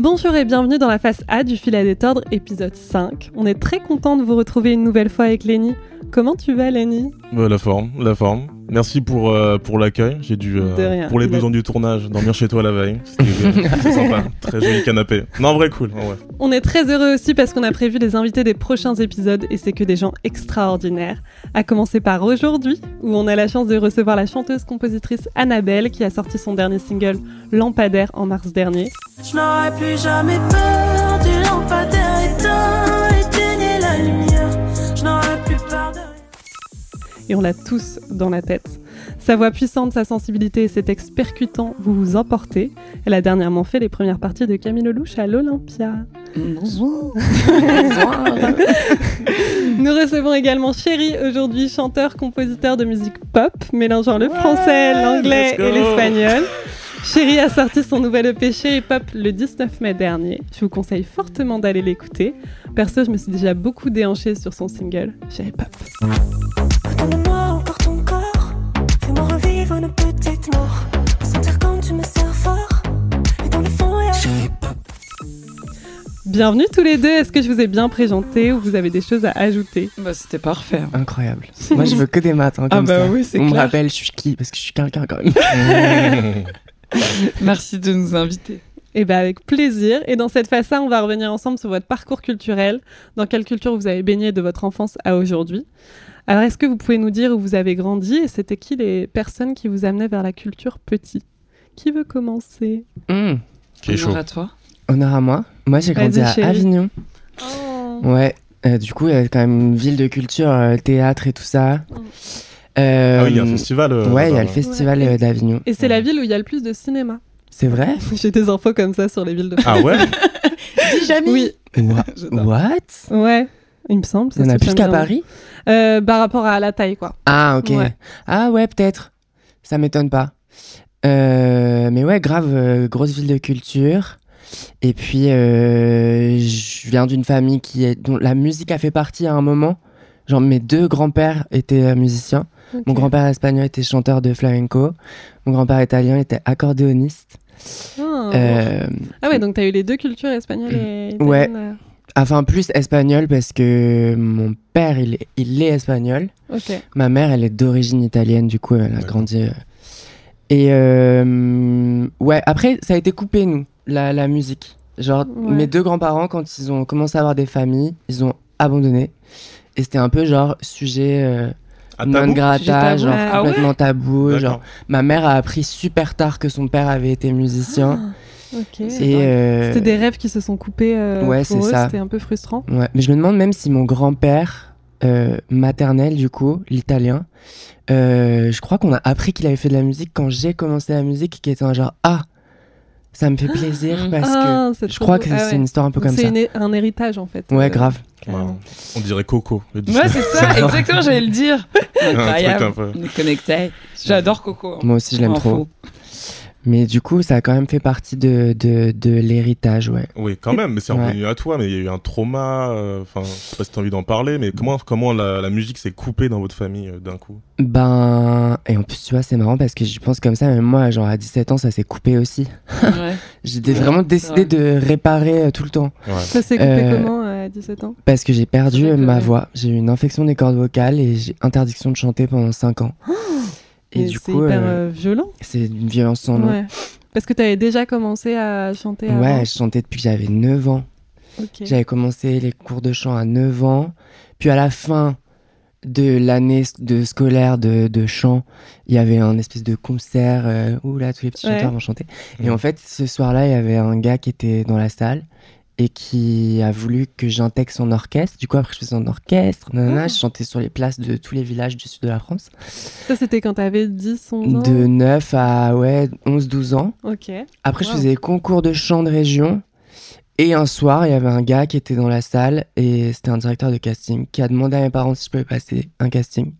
Bonjour et bienvenue dans la face A du fil à détordre, épisode 5. On est très content de vous retrouver une nouvelle fois avec Lenny. Comment tu vas, Lenny La forme, la forme. Merci pour, euh, pour l'accueil. J'ai dû, euh, pour les besoins du tournage, dormir chez toi la veille. C'était euh, c'est sympa. Très joli canapé. Non, en vrai, cool. en vrai. On est très heureux aussi parce qu'on a prévu les invités des prochains épisodes et c'est que des gens extraordinaires. À commencer par aujourd'hui, où on a la chance de recevoir la chanteuse-compositrice Annabelle qui a sorti son dernier single Lampadaire en mars dernier. Je n'aurai plus jamais peur du lampadaire éteint, et on l'a tous dans la tête. Sa voix puissante, sa sensibilité et ses textes percutants vous vous emportez. Elle a dernièrement fait les premières parties de Camille Lelouch à l'Olympia. Bonjour. Nous recevons également Chéri aujourd'hui, chanteur, compositeur de musique pop, mélangeant le français, l'anglais et l'espagnol. Chéri a sorti son nouvel EP Chéri Pop le 19 mai dernier. Je vous conseille fortement d'aller l'écouter. Perso, je me suis déjà beaucoup déhanchée sur son single Chéri Pop. Petite mort. Sentir quand tu me serres fort, et dans le fond, y'a Bienvenue tous les deux. Est-ce que je vous ai bien présenté ou vous avez des choses à ajouter? Bah, c'était parfait. Incroyable. Moi, je veux que des maths. hein, Ah comme bah ça. oui, c'est On me clair. rappelle, je suis qui? Parce que je suis quelqu'un quand même. Merci de nous inviter. Eh bien, avec plaisir. Et dans cette phase-là, on va revenir ensemble sur votre parcours culturel, dans quelle culture vous avez baigné de votre enfance à aujourd'hui. Alors, est-ce que vous pouvez nous dire où vous avez grandi et c'était qui les personnes qui vous amenaient vers la culture petit? Qui veut commencer? Hum, Qui est chaud. Honneur à toi. Honneur à moi. Moi, j'ai grandi à chérie. Avignon. Oh. Ouais. Euh, du coup, il y a quand même une ville de culture, euh, théâtre et tout ça. Euh, Ah oui, il y a un festival. euh, Ouais, il y a le festival Ouais. d'Avignon. Et c'est la ville où il y a le plus de cinéma. C'est vrai? J'ai des infos comme ça sur les villes de Ah ouais? Oui, Wha- J'adore. What? Ouais, il me semble. Il y en ça a plus qu'à. Paris? Euh, Par rapport à la taille, quoi. Ah, ok. Ouais. Ah, ouais, peut-être. Ça m'étonne pas. Euh, mais ouais, grave, euh, grosse ville de culture. Et puis, euh, je viens d'une famille qui est, dont la musique a fait partie à un moment. Genre, mes deux grands-pères étaient musiciens. Mon grand-père espagnol était chanteur de flamenco. Mon grand-père italien était accordéoniste. Ah. Euh, Ah ouais, donc t'as eu les deux cultures espagnoles et Ouais. italiennes. euh. enfin, plus espagnol parce que mon père, il est, il est espagnol. Ma mère, elle est d'origine italienne, du coup, elle a grandi. euh. Et euh, ouais, après, ça a été coupé, nous, la, la musique. Genre, Ouais. mes deux grands-parents, quand ils ont commencé à avoir des familles, ils ont abandonné. Et c'était un peu genre sujet euh, À non grata, genre Ah ouais complètement tabou. Genre, ma mère a appris super tard que son père avait été musicien. Et euh, C'était des rêves qui se sont coupés. euh, Ouais, pour c'est eux, ça. C'était un peu frustrant. Ouais, mais je me demande même si mon grand-père euh, maternel, du coup, l'italien, euh, je crois qu'on a appris qu'il avait fait de la musique quand j'ai commencé la musique, qui était un genre Ah, ça me fait plaisir Ah, parce Ah, que c'est je crois beau. que Ah c'est ouais. une histoire un peu comme c'est ça. hé- un héritage en fait. Ouais, Euh, grave. Ouais. On dirait Coco. le Ouais, c'est ça, exactement, j'allais le dire. Incroyable. peu. On est connectés. J'adore Coco. hein. Moi aussi, je l'aime trop. Mais du coup, ça a quand même fait partie de, de, de l'héritage, ouais. Oui, quand même, mais c'est Ouais. revenu à toi. Mais il y a eu un trauma. euh, Enfin, je sais pas si t'as envie d'en parler, mais comment, comment la, la musique s'est coupée dans votre famille euh, d'un coup? Ben, et en plus, tu vois, c'est marrant parce que j'y pense comme ça, même moi, genre à 17 ans, ça s'est coupé aussi. Ouais. J'ai vraiment décidé Ouais. de réparer euh, tout le temps. Ouais. Ça s'est coupé Euh, comment à 17 ans? Parce que j'ai perdu euh, ma voix. J'ai eu une infection des cordes vocales et j'ai interdiction de chanter pendant 5 ans. et Mais du c'est coup, hyper euh, euh, violent. c'est une violence sans nom. Ouais. Parce que t'avais déjà commencé à chanter avant? Ouais, je chantais depuis que j'avais 9 ans. J'avais commencé les cours de chant à 9 ans. Puis à la fin de l'année de scolaire de, de chant, il y avait un espèce de concert euh, où là tous les petits Ouais. chanteurs vont chanter. Et Mhm. en fait, ce soir-là, il y avait un gars qui était dans la salle et qui a voulu que j'intègre son orchestre. Du coup, après, je faisais un orchestre. nanana, Ah. Je chantais sur les places de tous les villages du sud de la France. Ça, c'était quand t'avais 10, 11 ans? De 9 à ouais, 11-12 ans. Ok. Après, je faisais concours de chant de région. Et un soir, il y avait un gars qui était dans la salle et c'était un directeur de casting qui a demandé à mes parents si je pouvais passer un casting.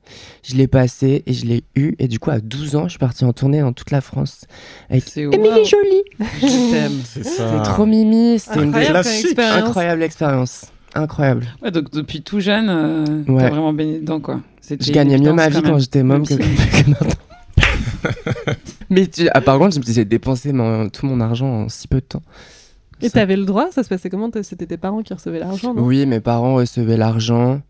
Je l'ai passé et je l'ai eu. Et du coup, à 12 ans, je suis partie en tournée dans toute la France avec C'est Émilie wow. Jolie. Je t'aime. C'est C'était trop mimi. C'était une expérience. incroyable expérience. Incroyable. Ouais, donc depuis tout jeune, euh, Ouais. t'as vraiment baigné dedans, quoi. Je gagnais mieux ma vie quand j'étais môme que, maintenant. Mais tu- ah, par contre, j'ai dépensé mon- tout mon argent en si peu de temps. Et Ça- t'avais le droit Ça se passait comment C'était tes parents qui recevaient l'argent, Oui, mes parents recevaient l'argent.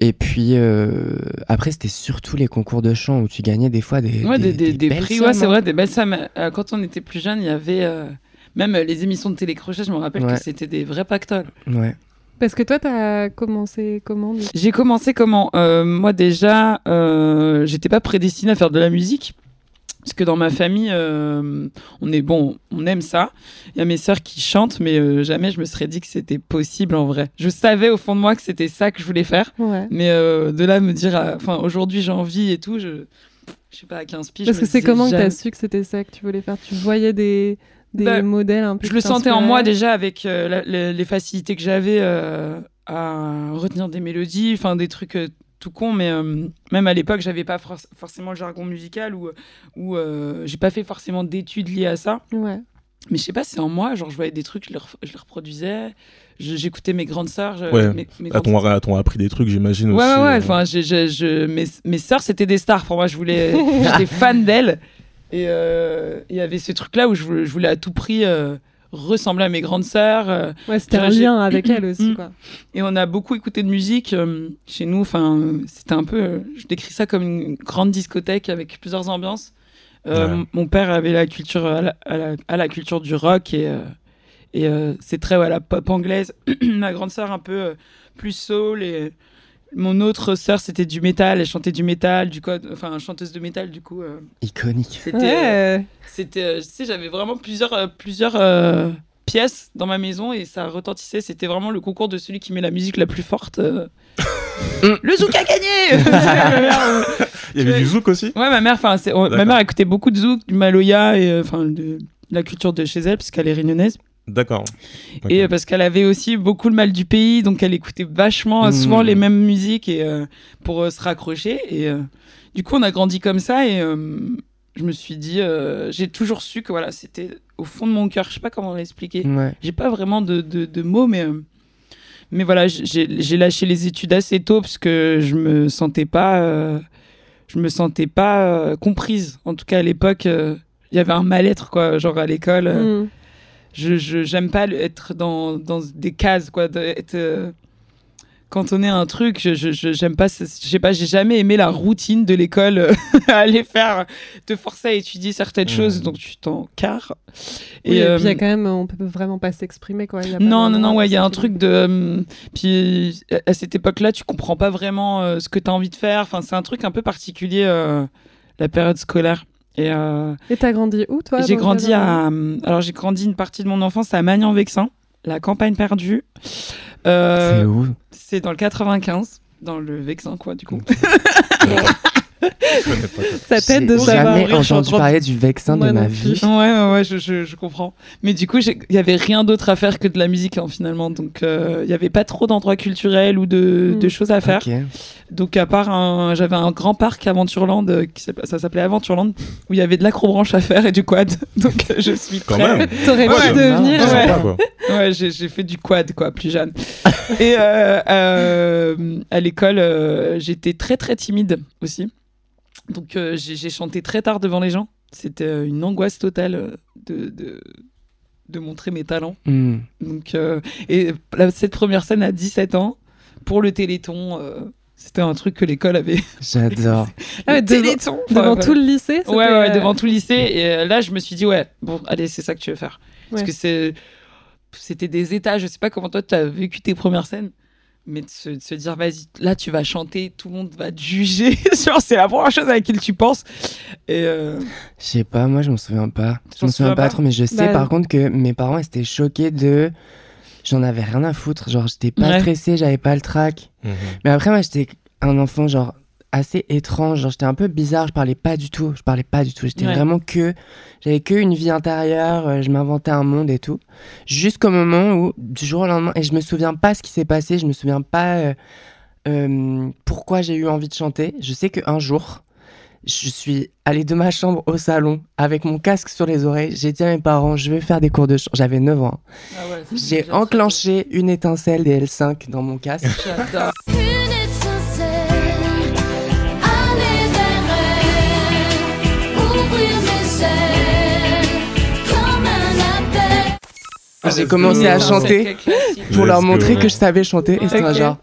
Et puis euh, après, c'était surtout les concours de chant où tu gagnais des fois des, Ouais, des, des, des belles prix, ouais, c'est hein. vrai, des belles sommes. Euh, Quand on était plus jeune, il y avait euh, même les émissions de télécrochet, je me rappelle Ouais. que c'était des vrais pactoles. Ouais. Parce que toi, t'as commencé comment J'ai commencé comment? Euh, Moi déjà, euh, j'étais pas prédestinée à faire de la musique. Parce que dans ma famille, euh, on est bon, on aime ça. Il y a mes sœurs qui chantent, mais euh, jamais je me serais dit que c'était possible en vrai. Je savais au fond de moi que c'était ça que je voulais faire, Ouais. mais euh, de là à me dire, enfin aujourd'hui j'ai envie et tout, je, je sais pas à 15 piges. Parce que c'est comment que jamais. t'as su que c'était ça que tu voulais faire? Tu voyais des, des Bah, modèles un peu Je le sentais en moi déjà avec la- les, les facilités que j'avais à retenir des mélodies, enfin des trucs tout cons, mais euh, même à l'époque, j'avais pas for- forcément le jargon musical ou, ou euh, j'ai pas fait forcément d'études liées à ça. Ouais. Mais je sais pas, c'est en moi, genre je voyais des trucs, je les, je reproduisais, je- j'éctais mes grandes sœurs. je- Ouais, mes, mes À grandes ton, à ton appris des trucs, j'imagine Ouais, aussi. ouais, ouais. euh, Enfin, j'ai- je, mes, mes sœurs, c'était des stars pour moi. Je voulais, j'étais fan d'elles. Et euh, il y avait ce truc-là où je voulais, je voulais à tout prix euh, ressembler à mes grandes sœurs. euh, Ouais, c'était un lien avec elle aussi, Mm. quoi. et on a beaucoup écouté de musique euh, chez nous. Enfin, c'était un peu, euh, je décris ça comme une grande discothèque avec plusieurs ambiances. Euh, Ouais. mon- père avait la culture à la, à la- à la culture du rock et euh, et euh, c'est très ouais, la pop anglaise. Ma grande sœur un peu euh, plus soul et mon autre sœur c'était du métal. Elle chantait du métal, du code, enfin chanteuse de métal du coup. euh, Iconique. c'était euh, c'était euh, tu sais j'avais vraiment plusieurs euh, plusieurs euh, pièces dans ma maison et ça retentissait c'était vraiment le concours de celui qui met la musique la plus forte euh. le zouk a gagné Il y avait du zouk aussi? Ouais ma mère enfin ma mère écoutait beaucoup de zouk du maloya et euh, enfin de la culture de chez elle parce qu'elle est réunionnaise D'accord. Et euh, parce qu'elle avait aussi beaucoup le mal du pays donc elle écoutait vachement euh, Mmh. souvent les mêmes musiques et euh, pour euh, se raccrocher et euh, du coup on a grandi comme ça et euh, je me suis dit euh, j'ai toujours su que voilà c'était au fond de mon cœur je sais pas comment l'expliquer Ouais. j'ai pas vraiment de, de, de mots mais euh, mais voilà j'ai lâché les études assez tôt parce que je me sentais pas euh, je me sentais pas euh, comprise en tout cas à l'époque euh, il y avait un mal-être quoi genre à l'école euh, Mm. Je je- j'aime pas être dans, dans des cases quoi être euh, cantonné à un truc je je- je- j'aime pas je sais pas j'ai jamais aimé la routine de l'école euh, aller faire te forcer à étudier certaines Mmh. choses donc tu t'en carres Oui, et euh, puis il y a quand même, on peut vraiment pas s'exprimer, quoi. Il y a pas non, non, non, ouais, il y a un truc de. euh, puis à cette époque-là, tu comprends pas vraiment euh, ce que tu as envie de faire. Enfin, c'est un truc un peu particulier, euh, la période scolaire. Et euh, Et t'as grandi où, toi j'ai grandi à. Alors, j'ai grandi une partie de mon enfance à Magnan-Vexin, la campagne perdue. Euh, C'est où? C'est dans le 95, dans le Vexin, quoi, du coup. Ça t'aide de J'ai savoir. jamais suis en entendu parler du vexin de ma vie. Ouais, ouais, ouais, je, je, je comprends. Mais du coup, j'ai- il y avait rien d'autre à faire que de la musique, hein, finalement. Donc, euh, il y avait pas trop d'endroits culturels ou de, Mm. de choses à faire. Donc à part un, j'avais un grand parc Aventureland, euh, qui ça s'appelait Aventureland, où il y avait de l'acrobranche à faire et du quad. Donc euh, je suis Quand prêt. même. T'aurais Ouais, pu devenir. ouais. Ouais. j'ai, j'ai fait du quad quoi, plus jeune. et euh, euh, à l'école, euh, j'étais très très timide aussi. Donc euh, j'ai, chanté très tard devant les gens. C'était euh, une angoisse totale euh, de, de de montrer mes talents. Hmm. Donc, euh, et la- cette première scène à 17 ans, pour le Téléthon, euh, c'était un truc que l'école avait. J'adore. Ah devant- Téléthon Devant tout le lycée Ouais, ouais, devant tout le lycée. Et euh, là, je me suis dit, ouais, bon, allez, c'est ça que tu veux faire. Parce que c'est, c'était des états. Je sais pas comment toi, tu as vécu tes premières scènes. Mais de se, de se dire, vas-y, là, tu vas chanter, tout le monde va te juger. Genre, c'est la première chose à laquelle tu penses. Et euh, Je sais pas, moi je me souviens pas. Je t'en me souviens pas, pas trop, mais je sais Bah, par contre que mes parents étaient choqués de. J'en avais rien à foutre. Genre, j'étais pas Ouais. stressée, j'avais pas le trac. Mhm. Mais après, moi, j'étais un enfant, genre, assez étrange. J'étais un peu bizarre, je parlais pas du tout. Je parlais pas du tout. J'étais Ouais. vraiment que. J'avais que une vie intérieure, euh, je m'inventais un monde et tout. Jusqu'au moment où, du jour au lendemain, et je me souviens pas ce qui s'est passé, je me souviens pas euh, euh, pourquoi j'ai eu envie de chanter. Je sais qu'un jour, je suis allée de ma chambre au salon avec mon casque sur les oreilles. J'ai dit à mes parents, je vais faire des cours de chant. J'avais 9 ans. J'ai enclenché une étincelle des L5 dans mon casque. J'adore. Une étincelle, J'ai commencé à chanter pour leur montrer que je savais chanter. Et c'était un genre.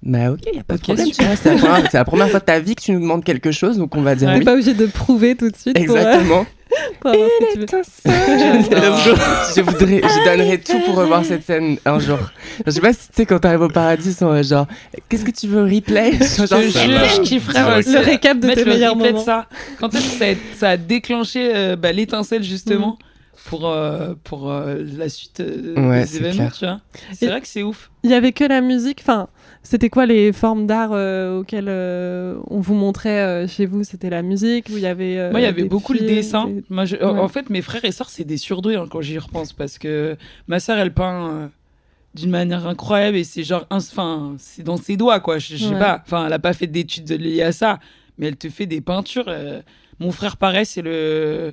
Bah ok, y a pas de problème. tu vois, C'est la, première- c'est la première fois de ta vie que tu nous demandes quelque chose, donc on va dire Ouais. T'es oui. pas obligé de prouver tout de suite pour, euh, Exactement. pour je voudrais, je donnerais tout pour revoir cette scène un jour. Je sais pas si tu sais quand t'arrives au paradis, sont euh, genre, qu'est-ce que tu veux replay? Genre, Je je kifferais Le. Le récap de mettre tes le meilleurs de moments. ça. Quand est-ce que ça a, ça a déclenché euh, bah, l'étincelle justement? Pour, euh, pour euh, la suite euh, Ouais, des événements, clair. tu vois C'est vrai que c'est ouf. Il y avait que la musique. Enfin, c'était quoi les formes d'art euh, auxquelles euh, on vous montrait euh, chez vous? C'était la musique ou il y avait euh, Moi, il y avait beaucoup le films, dessin. des- Moi, je- en- Ouais. En fait, mes frères et sœurs, c'est des surdoués hein, quand j'y repense parce que ma sœur, elle peint euh, d'une manière incroyable et c'est genre, enfin, c'est dans ses doigts, quoi. Je je sais pas. Enfin, elle a pas fait d'études liées à ça, mais elle te fait des peintures. euh. Mon frère, pareil, c'est le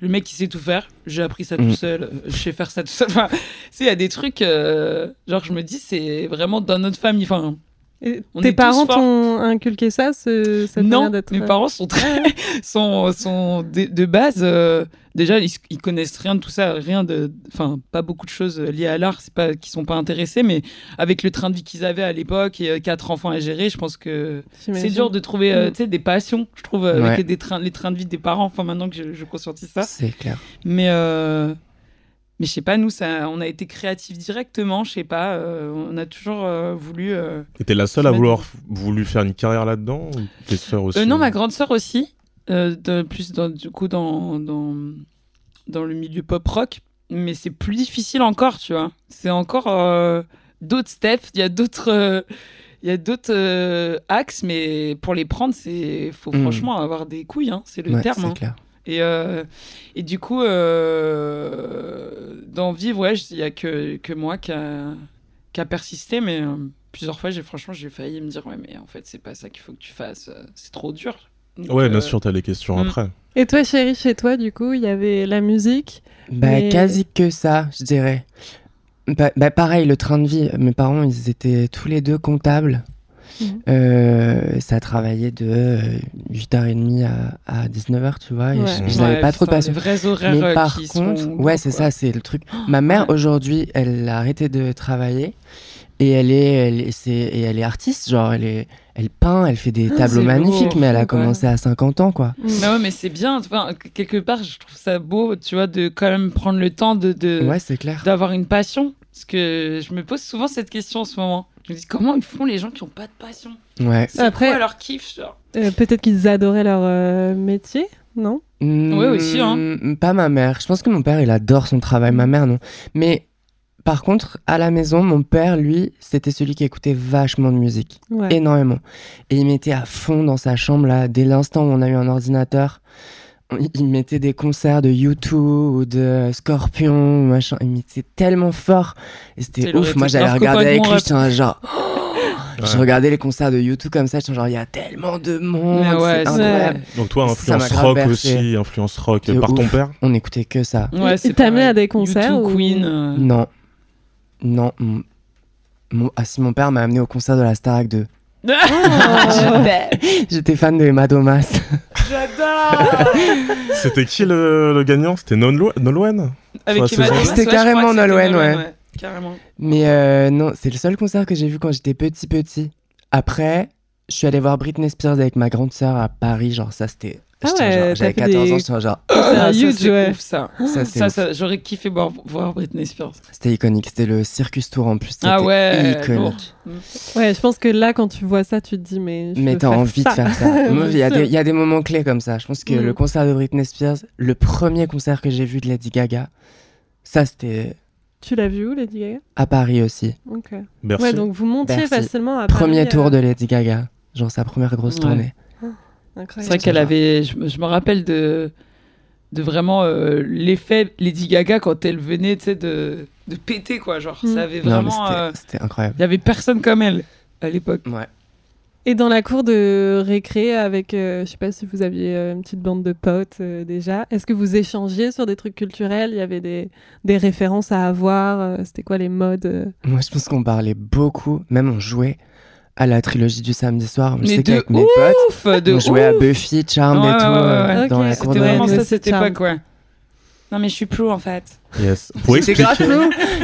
le mec qui sait tout faire. J'ai appris ça tout Mm. seul. euh, Je sais faire ça tout seul. Enfin, tu sais, il y a des trucs, euh, genre, je me dis, c'est vraiment dans notre famille. Enfin, Et tes parents t'ont inculqué ça, ce, cette non, manière d'être. mes euh, parents sont très, sont, sont de, de base. euh, déjà, ils, ils connaissent rien de tout ça, rien de, enfin, pas beaucoup de choses liées à l'art. C'est pas qu'ils sont pas intéressés, mais avec le train de vie qu'ils avaient à l'époque et euh, quatre enfants à gérer, je pense que c'est dur de trouver, euh, Mm. tu sais, des passions. Je trouve euh, Ouais. avec des trains, les trains de vie des parents. Enfin, maintenant que je, je conscientise ça, C'est clair. mais. Mais je sais pas, nous, ça, on a été créatifs directement, je sais pas, euh, on a toujours euh, voulu. euh, t'es la seule à vouloir voulu faire une carrière là-dedans ou tes sœurs aussi Euh, non, ma grande sœur aussi. euh, de, plus dans, du coup dans, dans, dans le milieu pop rock. Mais c'est plus difficile encore, tu vois. C'est encore euh, d'autres steps. Il y a d'autres. euh, il y a d'autres euh, axes, mais pour les prendre, c'est faut Mm. franchement avoir des couilles, hein, c'est le Ouais, terme. c'est hein. clair. Et, euh, et du coup, euh, dans Vivre, ouais, il n'y a que, que moi qui a, qui a persisté, mais euh, plusieurs fois, j'ai franchement, j'ai failli me dire, ouais, mais en fait, c'est pas ça qu'il faut que tu fasses, c'est trop dur. Donc, Ouais, bien euh, sûr, t'as les questions mm. après. Et toi, chérie, chez toi, du coup, il y avait la musique. Bah, Mais- quasi que ça, je dirais. Bah, bah, pareil, le train de vie. Mes parents, ils étaient tous les deux comptables. Mhm. Euh, ça travaillait de euh, 8h30 à, à 19h, tu vois. Et Ouais. je- n'avaient ouais, pas trop de enfin, passion. des vrais horaires Mais euh, par qui contre, sont ouais, c'est ça, c'est le truc. Ma mère, ouais. aujourd'hui, elle a arrêté de travailler. Et elle est, elle, est- et elle est artiste, genre, elle, est, elle peint, elle fait des Ah, tableaux magnifiques, beau, mais elle a commencé à 50 ans, quoi. Mm. Mais ouais, mais c'est bien. Enfin, que- quelque part, je trouve ça beau, tu vois, de quand même prendre le temps de, de- Ouais, c'est clair. d'avoir une passion. Parce que je me pose souvent cette question en ce moment. Je me dis, comment ils font les gens qui n'ont pas de passion Ouais. C'est Après- quoi leur kiff genre Euh, Peut-être qu'ils adoraient leur euh, métier, non? Ouais, aussi, hein. Pas ma mère. Je pense que mon père, il adore son travail. Ma mère, non. Mais par contre, à la maison, mon père, lui, c'était celui qui écoutait vachement de musique. Ouais. Énormément. Et il mettait à fond dans sa chambre, là, dès l'instant où on a eu un ordinateur. Il mettait des concerts de U2 ou de Scorpion, machin. Il mettait tellement fort. Et c'était ouf. Moi, j'allais regarder avec lui. J'étais genre. Je Ouais. regardais les concerts de U2 comme ça. J'étais genre, il y a tellement de monde. Ouais, incroyable. Donc toi, influence rock aussi, influence rock De par ton père On écoutait que ça. Ouais, Il c'est t'a amené à des concerts U2, ou- Queen. euh, Non. Non. mon- mon- Ah si, mon père m'a amené au concert de la Starac 2. Oh. J'étais fan de Emma Domas. J'adore C'était qui le, le gagnant? C'était Nolwenn? Avec C'était carrément Nolwenn, ouais. Carrément. Mais euh, non, c'est le seul concert que j'ai vu quand j'étais petit petit. Après, je suis allé voir Britney Spears avec ma grande sœur à Paris. Genre ça, c'était... Ah ouais, J'avais fait 14 des- ans, j'étais genre... C'est Ah, un huge, c'est ouais. ouf, ça. Ça, Ça, j'aurais kiffé voir, voir Britney Spears. C'était iconique. C'était le Circus Tour en plus. Ah c'était ouais, iconique. Ouais, je pense que là, quand tu vois ça, tu te dis, mais. je Mais t'as envie ça. de faire ça. Il y, a des- sûr. il y a des moments clés comme ça. Je pense que Mm. le concert de Britney Spears, le premier concert que j'ai vu de Lady Gaga, ça c'était Tu l'as vu où, Lady Gaga? à Paris aussi. Ok. Merci. Ouais, donc vous montiez Merci. facilement à Premier Paris, tour euh, de Lady Gaga. Genre sa première grosse Ouais. tournée. C'est vrai qu'elle avait. Je, me- je me rappelle de, de vraiment euh, l'effet Lady Gaga quand elle venait, tu sais, de, de péter, quoi. Genre, Mm. ça avait vraiment. c'était- euh, c'était incroyable. Il y avait personne comme elle à l'époque. Ouais. Et dans la cour de récré, avec, euh, je sais pas si vous aviez euh, une petite bande de potes euh, déjà, est-ce que vous échangiez sur des trucs culturels? Il y avait des, des références à avoir euh, C'était quoi les modes euh? Moi, je pense qu'on parlait beaucoup, même on jouait à la trilogie du samedi soir. Je Mais sais qu'avec mes potes, Ouf, de on jouait à. Buffy, Charmed Ouais, et tout ouais, ouais, euh, ouais. dans la c'était cour C'était de vraiment Ouais, ça cette époque, ouais. Non, mais je suis plou en fait. Yes. Pour J'étais grave.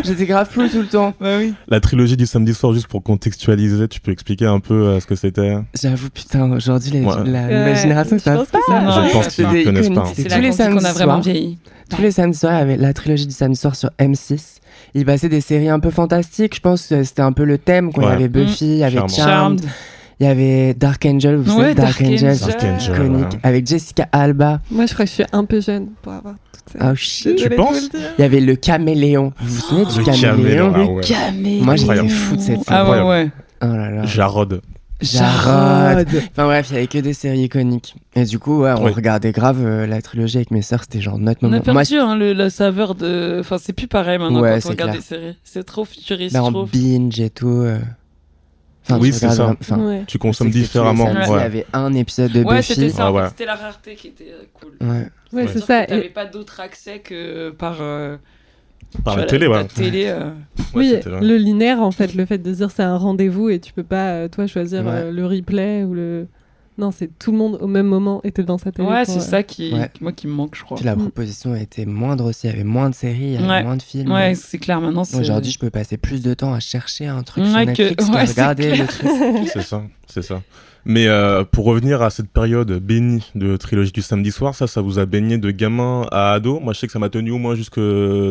J'étais flou tout le temps. Bah oui. la trilogie du samedi soir, juste pour contextualiser, tu peux expliquer un peu euh, ce que c'était? J'avoue, putain, aujourd'hui, les- Ouais. la Ouais, nouvelle génération, je ça pense pas. Je ouais, pense qu'ils ne connaissent pas. C'est Tous là les qu'on dit qu'on samedis a vraiment vieilli. Tous les samedis soirs, il y avait la trilogie du samedi soir sur M6. Il passait des séries un peu fantastiques, je pense que c'était un peu le thème. Quoi. Il y Ouais. avait Buffy, il y avait Charmed. Il y avait Dark Angel, vous Ouais, savez, Dark, Dark Angel. Dark Angel, iconique, ouais. avec Jessica Alba. Moi, je crois que je suis un peu jeune pour avoir toutes ces. Oh shit. De penses. Il y avait le caméléon. Vous vous souvenez du Le caméléon, caméléon, ah ouais. Moi, j'étais fou de cette série. Ah ouais, ouais. Oh là là. Jarod. Jarod. Enfin bref, il y avait que des séries iconiques. Et du coup, ouais, on Oui. regardait grave euh, la trilogie avec mes sœurs, c'était genre notre On a moment. perdu Moi, hein, le- la saveur de. Enfin, c'est plus pareil maintenant Ouais, quand c'est on regarde clair. des séries. C'est trop futuriste, bah, je en trouve. binge et tout. euh, Enfin, Oui, tu c'est ça. vraiment- enfin, Ouais. Tu consommes différemment. Il y avait un épisode de Ouais, Buffy. c'était ça. Ah. C'était la rareté qui était euh, cool. Ouais. Ouais, Ouais. c'est ça. que Et- T'avais pas d'autre accès que par. euh, Par la télé, ouais. La télé. euh, Ouais, oui, le linéaire, en fait, le fait de dire c'est un rendez-vous et tu peux pas, euh, toi, choisir Ouais. euh, le replay ou le. Non, c'est tout le monde au même moment était devant sa télé. Ouais, c'est euh, ça qui, Ouais. moi qui me manque, je crois. Puis la Mm. proposition était moindre aussi. Il y avait moins de séries, il y avait Ouais. moins de films. Ouais, c'est clair. Maintenant, c'est. Aujourd'hui, je peux passer plus de temps à chercher un truc sur Netflix que, regarder le truc. C'est ça, c'est ça. Mais euh, pour revenir à cette période bénie de trilogie du samedi soir, ça, ça vous a baigné de gamin à ado. Moi, je sais que ça m'a tenu au moins jusque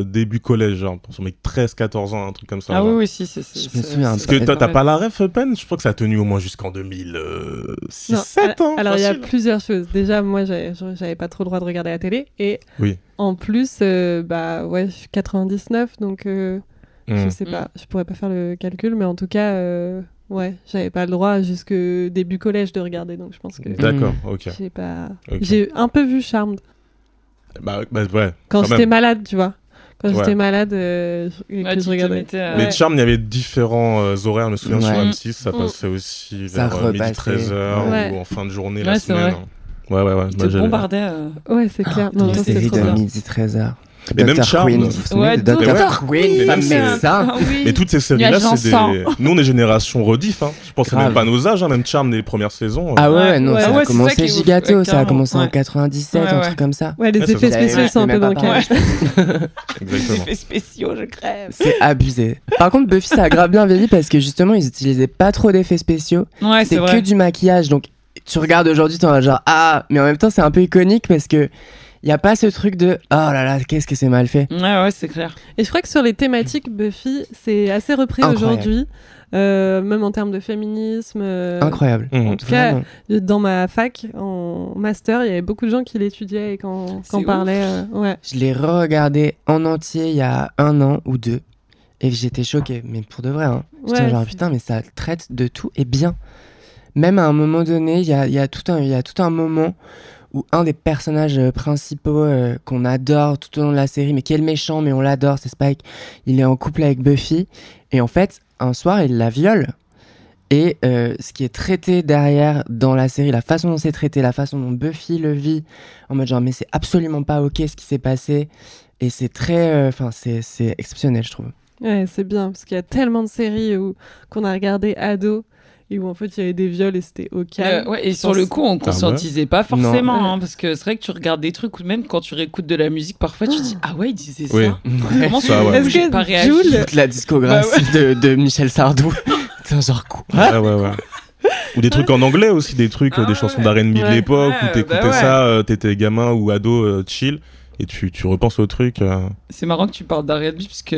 début collège, genre, sur mes 13-14 ans, un truc comme ça. Ah genre. oui, oui, si, c'est. Je me souviens, Parce que t'as pas la ref, Pen? Je crois que ça a tenu au moins jusqu'en 2006, Non, 7 ans. Alors, il y a plusieurs choses. Déjà, moi, j'avais pas trop le droit de regarder la télé. Et Oui. en plus, euh, bah ouais, je suis 99, donc euh, je Hmm. sais pas, je pourrais pas faire le calcul, mais en tout cas, euh, ouais, j'avais pas le droit jusque début collège de regarder, donc je pense que D'accord, ok. j'ai pas. J'ai un peu vu Charmed Bah, bah, ouais. quand Quand j'étais malade, tu vois. Quand Ouais. j'étais malade, euh, Ouais, que je regardais. mettais, euh, Mais Ouais. Charme, il y avait différents euh, horaires. Je me souviens sur Ouais. M6, ça Mm. passait aussi Ça vers euh, midi repassait. 13h Ouais. ou en fin de journée Ouais, la semaine. vrai. Ouais, ouais, ouais. Ils te bombardaient. euh. Ouais, c'est clair. Non, Les non, séries trop de midi 13h. Et même Dr. Vous souvenez Ouais, Dr. Queen, c'est- médecin. Ah. Mais toutes ces séries-là, c'est des. Nous, on est génération rediff. Hein. Je pense que c'est même pas nos âges, hein. même Charme des premières saisons. Ah ouais, Ouais, non, ouais, ça ouais, a c'est ça commencé gigato, ça a commencé en ouais. 97, Ouais, un truc comme ça. Ouais, les Ouais, ça effets spéciaux, sont un c'est peu même bancals. Exactement. Effets spéciaux, je crève. C'est abusé. Par contre, Buffy, ça a grave bien vieilli parce que justement, ils utilisaient pas trop d'effets spéciaux. Ouais, c'est que du maquillage. Donc, tu regardes aujourd'hui, t'en vas genre, ah, mais en même temps, c'est un peu iconique parce que y a pas ce truc de, oh là là, qu'est-ce que c'est mal fait. Ouais, ouais, c'est clair. Et je crois que sur les thématiques Buffy, c'est assez repris aujourd'hui, euh, même en termes de féminisme. euh, Incroyable. Mhm. En tout cas, Vraiment. dans ma fac, en master, il y avait beaucoup de gens qui l'étudiaient et quand, C'est quand ouf. parlaient. euh, ouais. Je l'ai re-regardé en entier il y a un an ou deux. Et j'étais choquée, mais pour de vrai. Hein. J'étais Ouais, genre, putain, mais ça traite de tout et bien. Même à un moment donné, il y a, il y, a tout un- il y a tout un moment où un des personnages euh, principaux euh, qu'on adore tout au long de la série, mais qui est le méchant, mais on l'adore, c'est Spike, il est en couple avec Buffy. Et en fait, un soir, il la viole. Et euh, ce qui est traité derrière dans la série, la façon dont c'est traité, la façon dont Buffy le vit, en mode genre, mais c'est absolument pas ok ce qui s'est passé. Et c'est très. Enfin, c'est exceptionnel, je trouve. Ouais, c'est bien, parce qu'il y a tellement de séries qu'on a regardé ado et où en fait il y avait des viols et c'était au calme. Euh, ouais, et sur le coup, on Ah conscientisait pas forcément, Non. hein, parce que c'est vrai que tu regardes des trucs, ou même quand tu réécoutes de la musique, parfois tu dis Ah ouais, il disait Oui. ça. Comment Ça, ouais. Est-ce j'ai que pas réagi Jules- Toute la discographie de, de Michel Sardou. c'est genre quoi Ouais, ouais, ouais. Ou des trucs en anglais aussi, des trucs, euh, Ah des ouais. chansons d'R&B de l'époque Ouais, où t'écoutais bah ouais. ça, euh, t'étais gamin ou ado euh, chill et tu, tu repenses au truc. euh, C'est marrant que tu parles d'R&B, puisque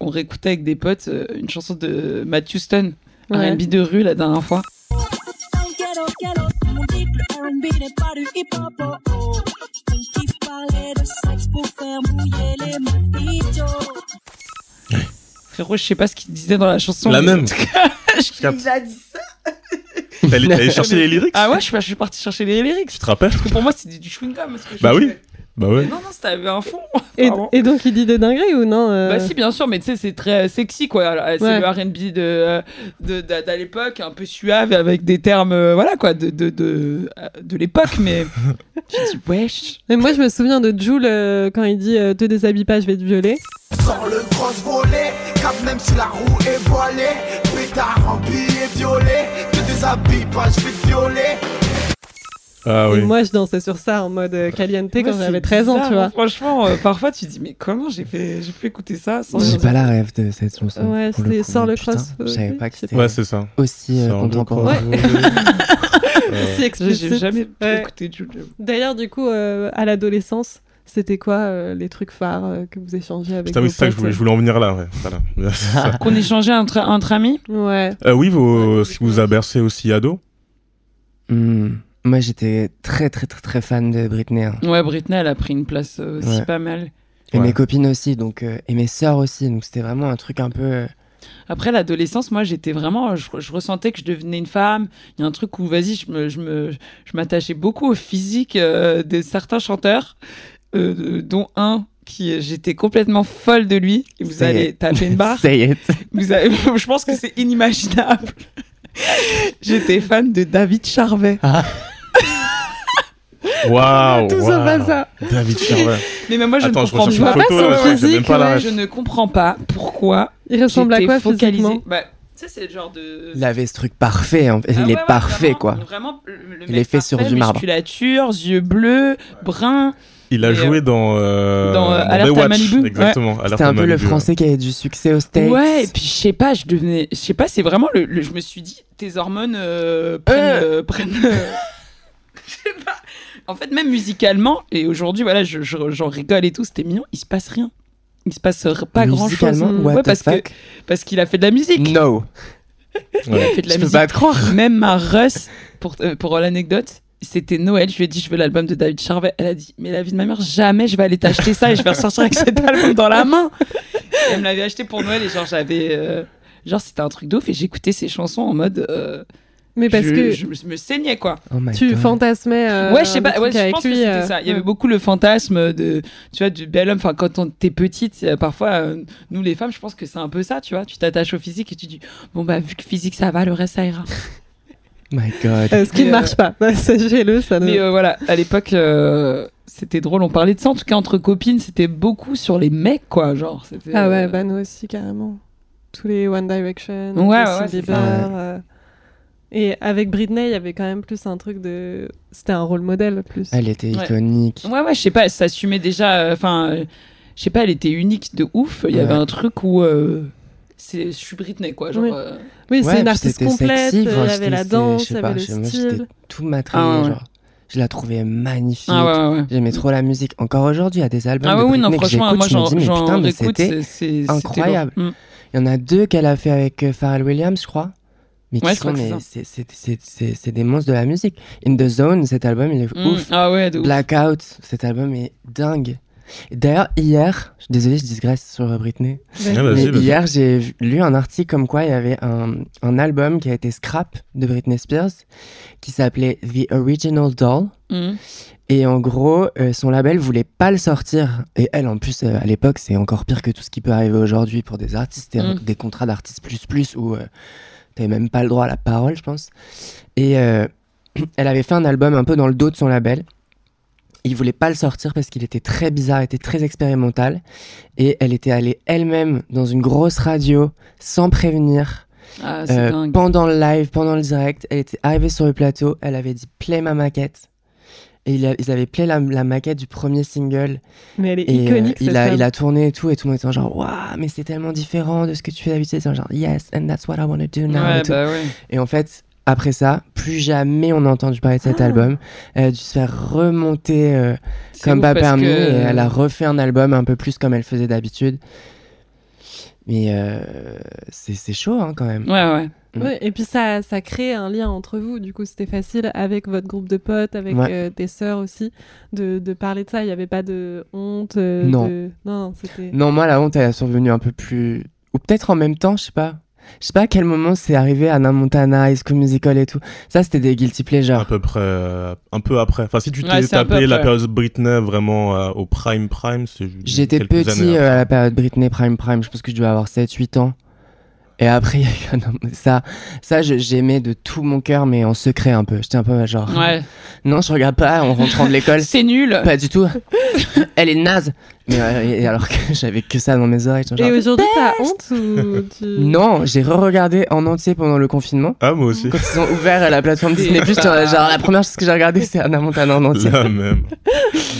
on réécoutait avec des potes une chanson de Matt Houston, Ouais. R&B de rue la dernière fois. Frérot, je sais pas ce qu'il disait dans la chanson. La même. Il a dit ça. T'es allé t'es allé chercher les lyrics Ah ouais, je suis, je suis parti chercher les lyrics. Tu te rappelles Parce que pour moi, c'était du chewing-gum. ce que je Bah oui. Bah Mais ouais. non, non, c'était avec un fond. Et, et donc il dit des dingueries ou non euh, Bah si, bien sûr, mais tu sais, c'est très sexy, quoi. Alors, C'est Ouais. le R&B de, euh, de, de, d'à l'époque, un peu suave, avec des termes, euh, voilà, quoi, de, de, de, de l'époque, mais tu dis, wesh. Mais moi je me souviens de Jules euh, quand il dit euh, te déshabille pas, je vais te violer. Sors le gros volet, cap même si la roue est voilée. Pétard en billet violet, te déshabille pas, je vais te violer. Ah Et moi, je dansais sur ça en mode euh, caliente quand j'avais c'est 13 ans, bizarre, tu vois. hein. Franchement, euh, parfois tu te dis, mais comment j'ai fait, j'ai pu écouter ça sans. J'ai pas la rêve de cette chanson. Ouais, c'est Sors le cross, Je euh, savais oui, pas que c'était Ouais, c'est ça. aussi euh, contemporain. Euh, Si J'ai jamais pu Ouais. écouter Jules. D'ailleurs, du coup, euh, à l'adolescence, c'était quoi euh, les trucs phares euh, que vous échangez avec Putain, vos oui, c'est ça que je voulais, je voulais en venir là. Ouais. Voilà. Qu'on échangeait entre, entre amis. Ouais. Euh, oui, vos, ce qui vous a bercé aussi ado Hmm. Moi, j'étais très, très, très, très fan de Britney. hein. Ouais, Britney, elle a pris une place euh, aussi Ouais. pas mal. Et Ouais. mes copines aussi, donc, euh, et mes sœurs aussi. Donc, c'était vraiment un truc un peu. euh, Après l'adolescence, moi j'étais vraiment, je, je ressentais que je devenais une femme. Il y a un truc où, vas-y, je me, je me, je m'attachais beaucoup au physique euh, de certains chanteurs, euh, dont un qui, j'étais complètement folle de lui. Et vous Say allez it. taper une barre. Say it. Vous avez- je pense que c'est inimaginable. J'étais fan de David Charvet. Waouh Tout ça waouh. va ça. David Charvet. Mais même moi, je Attends, ne je comprends une pas photo. je même physique, pas ouais. ref. Je ne comprends pas pourquoi Il ressemble à quoi physiquement Bah, tu sais, c'est le genre de. Il avait ce truc parfait. fait. Ah il ouais, est ouais, parfait, vraiment, quoi. Vraiment, le, le Il est fait sur parfait, du marbre. Musculature, yeux bleus, bruns. Il a Et, joué euh, dans, euh, dans, euh, à Malibu. Ouais. Exactement. Alerte C'était un peu le Malibu, ouais. français qui avait du succès aux States. Ouais, et puis je sais pas, je devenais. Je sais pas, c'est vraiment le, le- Je me suis dit, tes hormones euh, prennent. Euh. euh, prennent euh, je sais pas. En fait, même musicalement, et aujourd'hui, voilà, je- je- j'en rigole et tout, c'était mignon, il se passe rien. Il se passe pas grand chose. What Ouais, parce que parce qu'il a fait de la musique. No. Il a fait de la Je peux musique. pas te croire. Même ma Russ, pour, euh, pour l'anecdote, c'était Noël. Je lui ai dit, je veux l'album de David Charvet. Elle a dit, mais la vie de ma mère, jamais je vais aller t'acheter ça et je vais ressortir avec cet album dans la main. Et elle me l'avait acheté pour Noël et genre, j'avais. euh, genre, c'était un truc d'ouf et j'écoutais ses chansons en mode. euh, Mais parce je, que je me- me saignais quoi. Oh my tu God. fantasmais. euh, ouais, je sais pas. Ouais, je pense que lui, c'était euh, ça. Il y avait beaucoup le fantasme de, tu vois, du bel homme. Enfin, quand on t'es petite, euh, parfois, euh, nous les femmes, je pense que c'est un peu ça, tu vois. Tu t'attaches au physique et tu dis, bon bah vu que physique ça va, le reste ça ira. My God. Euh, ce qui ne marche pas. Sachez-le, ça ne. Mais euh, voilà, à l'époque, euh, c'était drôle. On parlait de ça. En tout cas, entre copines, c'était beaucoup sur les mecs, quoi. Genre. Ah ouais, euh, bah nous aussi, carrément. Tous les One Direction, Ouais, ouais, Bieber. Et avec Britney, il y avait quand même plus un truc de. C'était un rôle modèle, plus. Elle était iconique. Ouais, ouais, je sais pas, elle s'assumait déjà. euh, Enfin, euh, je sais pas, elle était unique de ouf. Il y avait un truc où. euh, c'est, je suis Britney, quoi. Genre, Oui. euh, Oui, Ouais, c'est une artiste complète. sexy, Il y enfin, avait la danse, pas, avait le style. tout matrillé, Ah genre. Je la trouvais magnifique. Ah ouais, ouais, ouais. J'aimais trop la musique. Encore aujourd'hui, il y a des albums Ah de ouais, oui, non, Britney franchement, j'écoute, moi je me j'en, dis, mais putain, mais c'était... incroyable. Mm. Il y en a deux qu'elle a fait avec Pharrell Williams, je crois. Mais qui Ouais, sont, c'est des monstres de la musique. In the Zone, cet album, il est Mm. ouf. Ah ouais, de ouf. Blackout, cet album est dingue. D'ailleurs, hier, je suis désolé, je digresse sur Britney. Ouais, Mais hier, j'ai lu un article comme quoi il y avait un, un album qui a été scrap de Britney Spears qui s'appelait The Original Doll. Mm. Et en gros, euh, son label voulait pas le sortir. Et elle, en plus, euh, à l'époque, c'est encore pire que tout ce qui peut arriver aujourd'hui pour des artistes. C'était un- Mm. des contrats d'artistes plus plus où euh, t'avais même pas le droit à la parole, je pense. Et euh, elle avait fait un album un peu dans le dos de son label. Il voulait pas le sortir parce qu'il était très bizarre, était très expérimental. Et elle était allée elle-même dans une grosse radio sans prévenir. Ah, Euh, pendant le live, pendant le direct, elle était arrivée sur le plateau, elle avait dit play ma maquette. Et il a- ils avaient play la, la maquette du premier single. Mais elle est Et euh, iconique, il, a, il a tourné et tout, et tout le monde était genre, waouh, mais c'est tellement différent de ce que tu fais d'habitude. C'est genre, yes, and that's what I want to do now. Ouais, et, tout. bah ouais. Et en fait, après ça, plus jamais on a entendu parler de cet Ah. album. Elle a dû se faire remonter euh, comme pas permis, que- et elle a refait un album un peu plus comme elle faisait d'habitude. Mais euh, c'est c'est chaud hein, quand même. Ouais, ouais. Ouais, et puis ça, ça crée un lien entre vous. Du coup, c'était facile avec votre groupe de potes, avec Ouais. euh, tes sœurs aussi, de, de parler de ça. Il n'y avait pas de honte. euh, Non. de- Non, non, c'était. Non, moi, la honte, elle est survenue un peu plus. Ou peut-être en même temps, je sais pas. Je sais pas à quel moment c'est arrivé Anna Montana, High School Musical et tout. Ça, c'était des guilty À pleasures. peu près, euh, un peu après. Enfin, si tu Ouais, t'es peu tapé la période Britney vraiment euh, au prime prime, c'est J'étais petit années euh, à la période Britney Prime Prime. Je pense que je devais avoir 7-8 ans. Et après, ça, ça j'aimais de tout mon cœur, mais en secret un peu. J'étais un peu genre. Ouais. Non, je regarde pas en rentrant de l'école. C'est nul. Pas du tout. Elle est naze. Mais euh, et alors que j'avais que ça dans mes oreilles. genre, Et aujourd'hui, t'as honte ou tu... Non, j'ai re-regardé en entier pendant le confinement. Ah, moi aussi. Quand ils ont ouvert la plateforme Disney+, genre, genre, la première chose que j'ai regardé, c'est Anna Montana en entier. La même.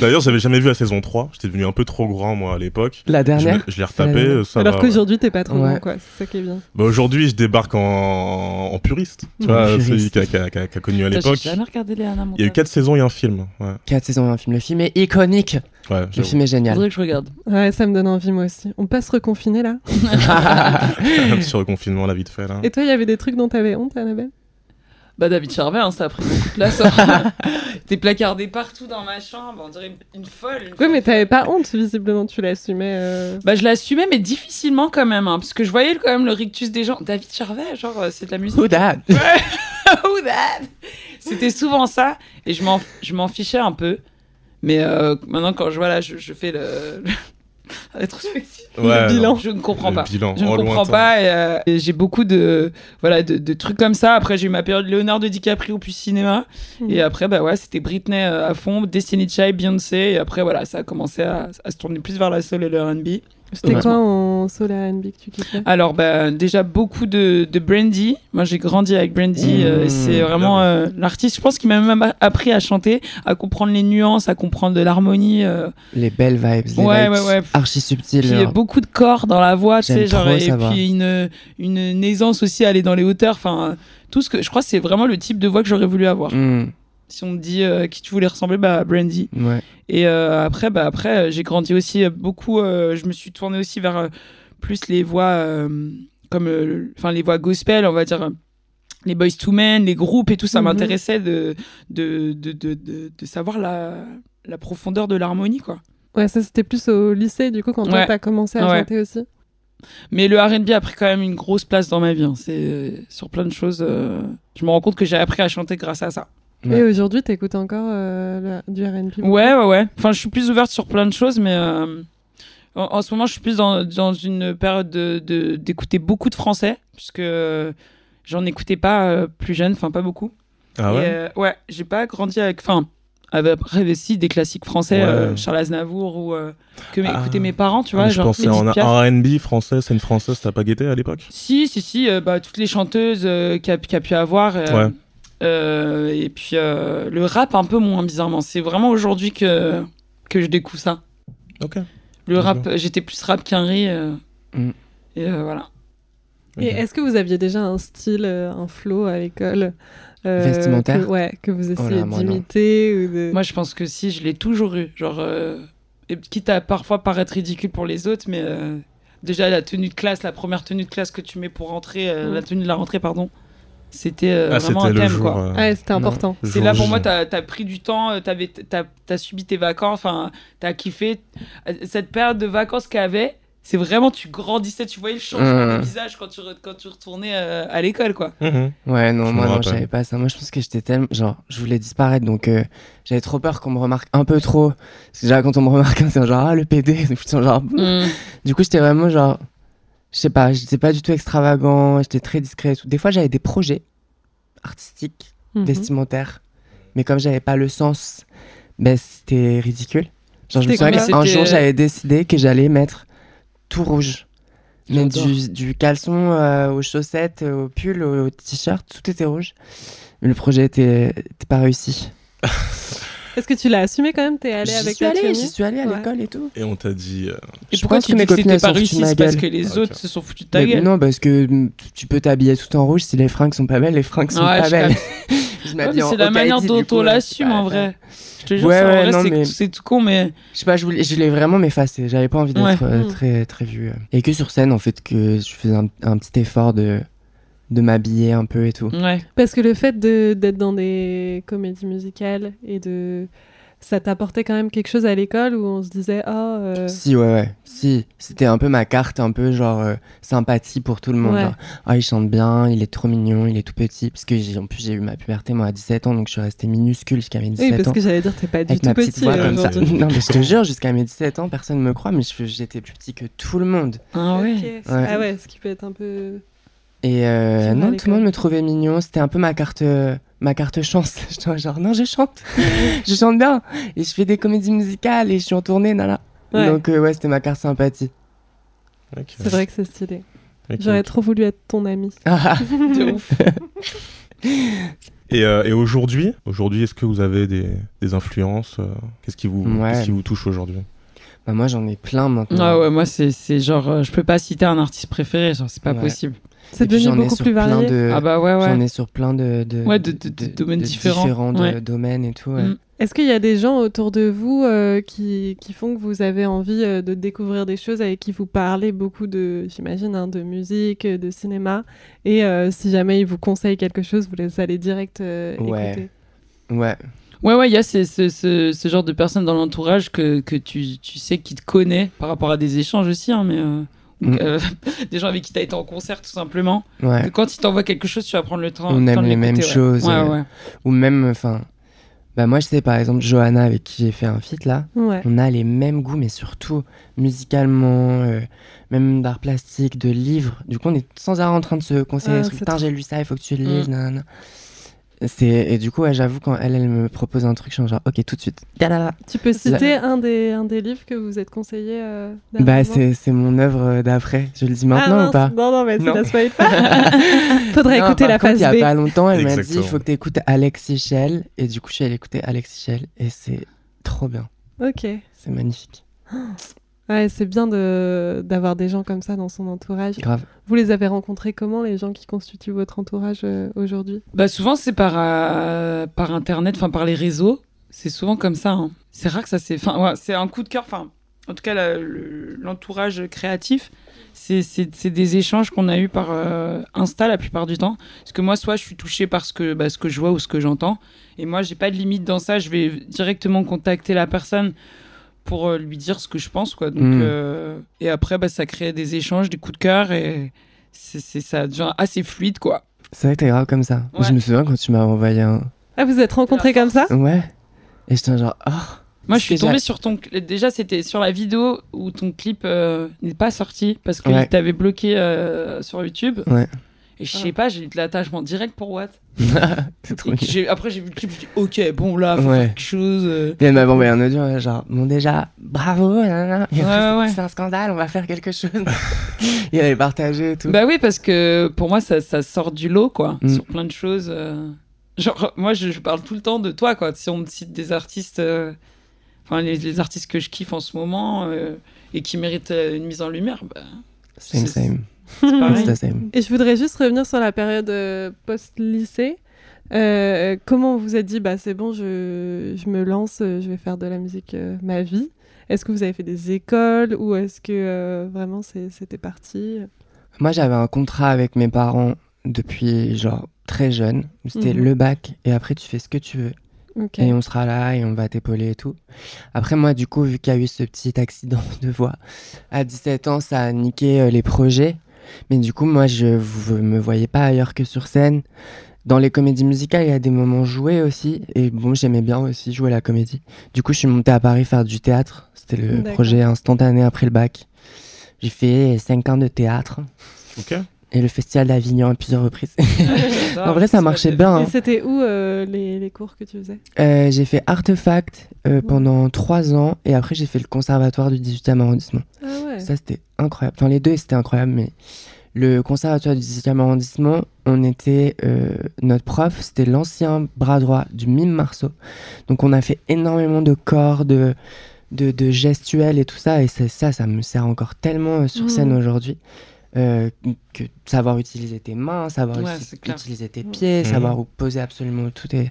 D'ailleurs, j'avais jamais vu la saison 3. J'étais devenu un peu trop grand, moi, à l'époque. La dernière je l'ai retapé. Ça Alors qu'aujourd'hui, t'es pas trop Ouais. bon, quoi. C'est ça qui est bien. Bah, aujourd'hui, je débarque en, en puriste. Tu vois, puriste. celui qui a, qui a- qui a- qui a connu à l'époque. J'ai jamais regardé les Anna Il y a eu Montana. 4 saisons et un film. Ouais, 4 saisons, un film. Le film est iconique. Ouais Le film est génial. Faudrait que je regarde. Ouais, ça me donne envie, moi aussi. On peut se reconfiner, là Un petit reconfinement, là, vite fait. Là. Et toi, il y avait des trucs dont t'avais honte, Annabelle? Bah David Charvet, hein, ça a pris beaucoup de place. hein. T'es placardé partout dans ma chambre, on dirait une, folle. une Oui, folle. mais t'avais pas honte, visiblement, tu l'assumais. euh. Bah je l'assumais, mais difficilement quand même, hein, parce que je voyais quand même le rictus des gens. David Charvet, genre euh, c'est de la musique. Who that Who that C'était souvent ça, et je m'en, je m'en fichais un peu. Mais euh, maintenant, quand je vois là, je, je fais le, la rétrospective. Ouais, bilan. non. Je ne comprends Le pas. bilan, Je ne en comprends lointain. pas. Et, euh, et j'ai beaucoup de, voilà, de, de trucs comme ça. Après, j'ai eu ma période Leonardo DiCaprio puis cinéma. Mhm. Et après, bah ouais, c'était Britney euh, à fond, Destiny Child, Beyoncé. Et après, voilà, ça a commencé à, à se tourner plus vers la soul et le R&B. C'était Ouais. quoi en soul R&B que tu kiffais? Alors, bah, déjà beaucoup de, de Brandy. Moi, j'ai grandi avec Brandy. Mmh. euh, c'est vraiment euh, l'artiste, je pense, qui m'a même appris à chanter, à comprendre les nuances, à comprendre de l'harmonie. euh. Les belles vibes, les Ouais, vibes ouais, ouais. archi subtiles. Puis il y a genre. beaucoup de corps dans la voix, tu sais, genre, trop et puis une, une aisance aussi à aller dans les hauteurs. Enfin, tout ce que je crois, que c'est vraiment le type de voix que j'aurais voulu avoir. Mm, Si on me dit euh, qui tu voulais ressembler, bah Brandy. ouais. Et euh, après, bah après, euh, j'ai grandi aussi euh, beaucoup. euh, je me suis tournée aussi vers euh, plus les voix euh, comme, euh, enfin les voix gospel, on va dire. les boys to men, les groupes et tout, ça Mhm. m'intéressait de de, de, de, de, de savoir la, la profondeur de l'harmonie, quoi. Ouais, ça c'était plus au lycée, du coup, quand Ouais. t'as commencé à Ouais. chanter aussi. Mais le R&B a pris quand même une grosse place dans ma vie. hein. C'est euh, sur plein de choses. euh, je me rends compte que j'ai appris à chanter grâce à ça. Ouais. Et aujourd'hui, t'écoutes encore euh, le- du R&B Ouais, ouais, ouais. Enfin, je suis plus ouverte sur plein de choses, mais euh, en, en ce moment, je suis plus dans, dans une période de de- d'écouter beaucoup de français, puisque j'en écoutais pas euh, plus jeune, enfin pas beaucoup. Ah Et, ouais euh, ouais, j'ai pas grandi avec. Enfin, avec après aussi des classiques français, Ouais. euh, Charles Aznavour ou euh, que Ah. m'écoutaient mes parents, tu vois, je genre pensais en. R&B français, c'est une française, t'as pas guetté à l'époque? Si, si, si, euh, bah, toutes les chanteuses euh, qu'il y, a- pu avoir. euh, Ouais. Euh, et puis euh, le rap un peu moins bizarrement. C'est vraiment aujourd'hui que, que je découvre ça. Ok. Le rap, j'étais plus rap qu'Henry. euh, Mm. Et euh, voilà. Et est-ce que vous aviez déjà un style, un flow à l'école euh, Vestimentaire que, Ouais, que vous essayez non. d'imiter de... Moi, je pense que si, je l'ai toujours eu. Genre, euh, et quitte à parfois paraître ridicule pour les autres, mais euh, déjà la tenue de classe, la première tenue de classe que tu mets pour rentrer, euh, Mm. la tenue de la rentrée, pardon, c'était euh, Ah, vraiment un thème, jour. quoi. euh, Ouais, c'était important. C'est là pour moi, t'as as pris du temps, euh, t'avais- t'as as subi tes vacances, enfin, t'as kiffé. Cette période de vacances qu'il y avait, c'est vraiment, tu grandissais, tu voyais le changement Mmh. du visage quand tu, re- quand tu retournais euh, à l'école, quoi. Mhm. Ouais, non, Je moi, non, j'avais pas ça. Moi, je pense que j'étais tellement. Genre, je voulais disparaître, donc euh, j'avais trop peur qu'on me remarque un peu trop. Parce que déjà, quand on me remarque, c'est genre, ah, le PD. genre. Du coup, j'étais vraiment genre. Je sais pas, j'étais pas du tout extravagant, j'étais très discret. et tout. Des fois, j'avais des projets artistiques, Mhm. vestimentaires, mais comme j'avais pas le sens, ben c'était ridicule. Genre, je me souviens qu'un jour, j'avais décidé que j'allais mettre tout rouge. Mais du, du caleçon euh, aux chaussettes, euh, au pull, au, au t-shirt, tout était rouge. Mais le projet était, était pas réussi. Est-ce que tu l'as assumé quand même? T'es allé J'y avec suis allée, j'y suis allée à Ouais. l'école et tout. Et on t'a dit. euh, Et Je pourquoi pense tu que dis mes que copines, c'était elles pas réussi de ma C'est parce gueule? que les Ok. autres se sont foutus de ta Mais gueule. non, parce que mm, tu- tu peux t'habiller tout en rouge. Si les fringues sont pas belles, les fringues sont Ouais, pas je belles. capte. Je Ouais, m'habille mais en c'est la manière dont coup, on l'assume en vrai. Je te jure, Ouais, ça, en ouais, vrai, non, c'est- mais- c'est tout con, mais Je sais pas, je voulais, je voulais vraiment m'effacer. J'avais pas envie d'être Ouais. euh, Mm. très, très vue. Et que sur scène, en fait, que je faisais un, un petit effort de, de m'habiller un peu et tout. ouais. Parce que le fait de- d'être dans des comédies musicales et de... Ça t'apportait quand même quelque chose à l'école où on se disait « Oh, euh, Si, ouais, ouais. Si, c'était un peu ma carte, un peu genre euh, sympathie pour tout le monde. Ouais. Genre, ah, il chante bien, il est trop mignon, il est tout petit. Parce que j'ai, en plus, j'ai eu ma puberté, moi, à 17 ans, donc je suis restée minuscule jusqu'à mes 17 Oui, parce ans. que j'allais dire, t'es pas du Avec tout ma petite petit voix euh, comme ça. Non, mais je te jure, jusqu'à mes 17 ans, personne ne me croit, mais j'étais plus petit que tout le monde. Ah ouais. Ouais. Ah ouais, ce qui peut être un peu... Et euh, non, tout le monde me trouvait mignon. C'était un peu ma carte, euh, ma carte chance. J'étais genre, non, je chante. je chante bien. Et je fais des comédies musicales et je suis en tournée, nana. Ouais. Donc, euh, ouais, c'était ma carte sympathie. C'est vrai que c'est stylé. J'aurais trop voulu être ton ami. De ouf. Et, euh, et aujourd'hui, aujourd'hui, est-ce que vous avez des, des influences Qu'est-ce qui vous, Ouais. qu'est-ce qui vous touche aujourd'hui? Bah, moi, j'en ai plein maintenant. Ah ouais, moi, c'est c'est genre, euh, je peux pas citer un artiste préféré, genre, c'est pas Ouais. possible. C'est devenu j'en ai beaucoup sur plus plein varié. de- ah bah ouais, J'en ouais. ai sur plein de, de, Ouais, de- de- de domaines différents. domaines et tout. ouais. Mm. Est-ce qu'il y a des gens autour de vous euh, qui, qui font que vous avez envie euh, de découvrir des choses avec qui vous parlez beaucoup de, j'imagine, hein, de musique, euh, de cinéma? Et euh, si jamais ils vous conseillent quelque chose, vous les allez direct euh, Ouais. écouter Ouais. Ouais, ouais, il y a ce, ce, ce, ce genre de personnes dans l'entourage que, que tu, tu sais qui te connaît par rapport à des échanges aussi, hein, mais euh, Mm. euh, des gens avec qui tu as été en concert tout simplement. Ouais. Que quand ils t'envoient quelque chose, tu vas prendre le temps. On le temps aime de les mêmes ouais. choses, Ouais, euh, ouais. Ou même, enfin. Bah, moi, je sais, par exemple, Johanna, avec qui j'ai fait un feat là. Ouais. On a les mêmes goûts, mais surtout musicalement, euh, même d'art plastique, de livres. Du coup, on est sans arrêt en train de se conseiller Ah, j'ai lu ça, il faut que tu le lises. Mm. Et du coup, ouais, j'avoue, quand elle, elle me propose un truc, je suis genre, ok, tout de suite. Tu peux citer un des, un des livres que vous êtes conseillé euh, Bah, c'est, c'est mon œuvre euh, d'après. Je le dis Ah, maintenant mince. ou pas Non, non, mais tu Non. la spoil pas. Faudrait Non, écouter la phase Il y a B. pas longtemps, elle m'a dit il faut que tu écoutes Alex Sichel. Et du coup, je suis allée écouter Alex Sichel. Et c'est trop bien. Ok. C'est magnifique. Ouais, c'est bien de d'avoir des gens comme ça dans son entourage. Grave. Vous les avez rencontrés comment, les gens qui constituent votre entourage euh, aujourd'hui? Bah souvent c'est par euh, par internet, enfin par les réseaux. C'est souvent comme ça. hein. C'est rare que ça c'est. Enfin ouais, c'est un coup de cœur. Enfin en tout cas la- le- l'entourage créatif, c'est c'est c'est des échanges qu'on a eu par euh, Insta la plupart du temps. Parce que moi soit je suis touchée par ce que bah, ce que je vois ou ce que j'entends. Et moi j'ai pas de limite dans ça. Je vais directement contacter la personne pour euh, lui dire ce que je pense quoi. Donc Mm. euh, et après bah ça crée des échanges, des coups de cœur et c'est c'est- ça devient assez fluide quoi. C'est vrai que t'es grave comme ça. Ouais. Je me souviens quand tu m'as envoyé un. Ah, vous êtes rencontrés comme ça? Ouais. Et j'étais genre, oh. Moi, je suis que tombée sur ton. Déjà, c'était sur la vidéo où ton clip euh, n'est pas sorti parce qu'il Ouais. t'avait bloqué euh, sur YouTube. Ouais. Et je Ah. sais pas, j'ai eu de l'attachement direct pour Watt. Et Après, j'ai vu le clip, je me suis dit, ok, bon, là, faut Ouais. faire quelque chose. euh. M'avait envoyé un audio, ouais, genre, bon, déjà, bravo, nanana. Et Ouais, après, ouais, ouais. c'est un scandale, on va faire quelque chose. et elle avait partagé et tout. Bah oui, parce que pour moi, ça, ça sort du lot, quoi, Mm. sur plein de choses. euh. Genre, moi, je, je parle tout le temps de toi, quoi. Si on me cite des artistes, euh, enfin, les, les artistes que je kiffe en ce moment euh, et qui méritent une mise en lumière, bah, same, same. Et je voudrais juste revenir sur la période euh, post-lycée. Euh, comment vous vous êtes dit, bah c'est bon, je, je me lance, euh, je vais faire de la musique euh, ma vie Est-ce que vous avez fait des écoles ou est-ce que euh, vraiment c'est- c'était parti? Moi, j'avais un contrat avec mes parents depuis, genre, très jeune. C'était Mhm. le bac, et après, tu fais ce que tu veux. Et on sera là et on va t'épauler et tout. Après, moi, du coup, vu qu'il y a eu ce petit accident de voix, à 17 ans, ça a niqué euh, les projets. Mais du coup, moi, je ne me voyais pas ailleurs que sur scène. Dans les comédies musicales, il y a des moments joués aussi. Et bon, j'aimais bien aussi jouer la comédie. Du coup, je suis montée à Paris faire du théâtre. C'était le projet instantané après le bac. J'ai fait 5 ans de théâtre. Ok. Et le festival d'Avignon à plusieurs reprises. J'adore, en vrai, ça marchait bien. Et hein. c'était où euh, les, les cours que tu faisais? Euh, j'ai fait Artefact euh, pendant 3 ans. Et après, j'ai fait le conservatoire du 18e arrondissement. Ah ouais. Ça, c'était incroyable. Enfin, les deux, c'était incroyable, mais le conservatoire du 18e arrondissement, on était. notre prof, c'était l'ancien bras droit du mime Marceau. Donc, on a fait énormément de corps, de, de, de gestuels et tout ça. Et ça, ça me sert encore tellement sur Mhm. scène aujourd'hui. Euh, que savoir utiliser tes mains, savoir Ouais, utiliser tes pieds, Mhm. savoir où poser absolument tout. Et...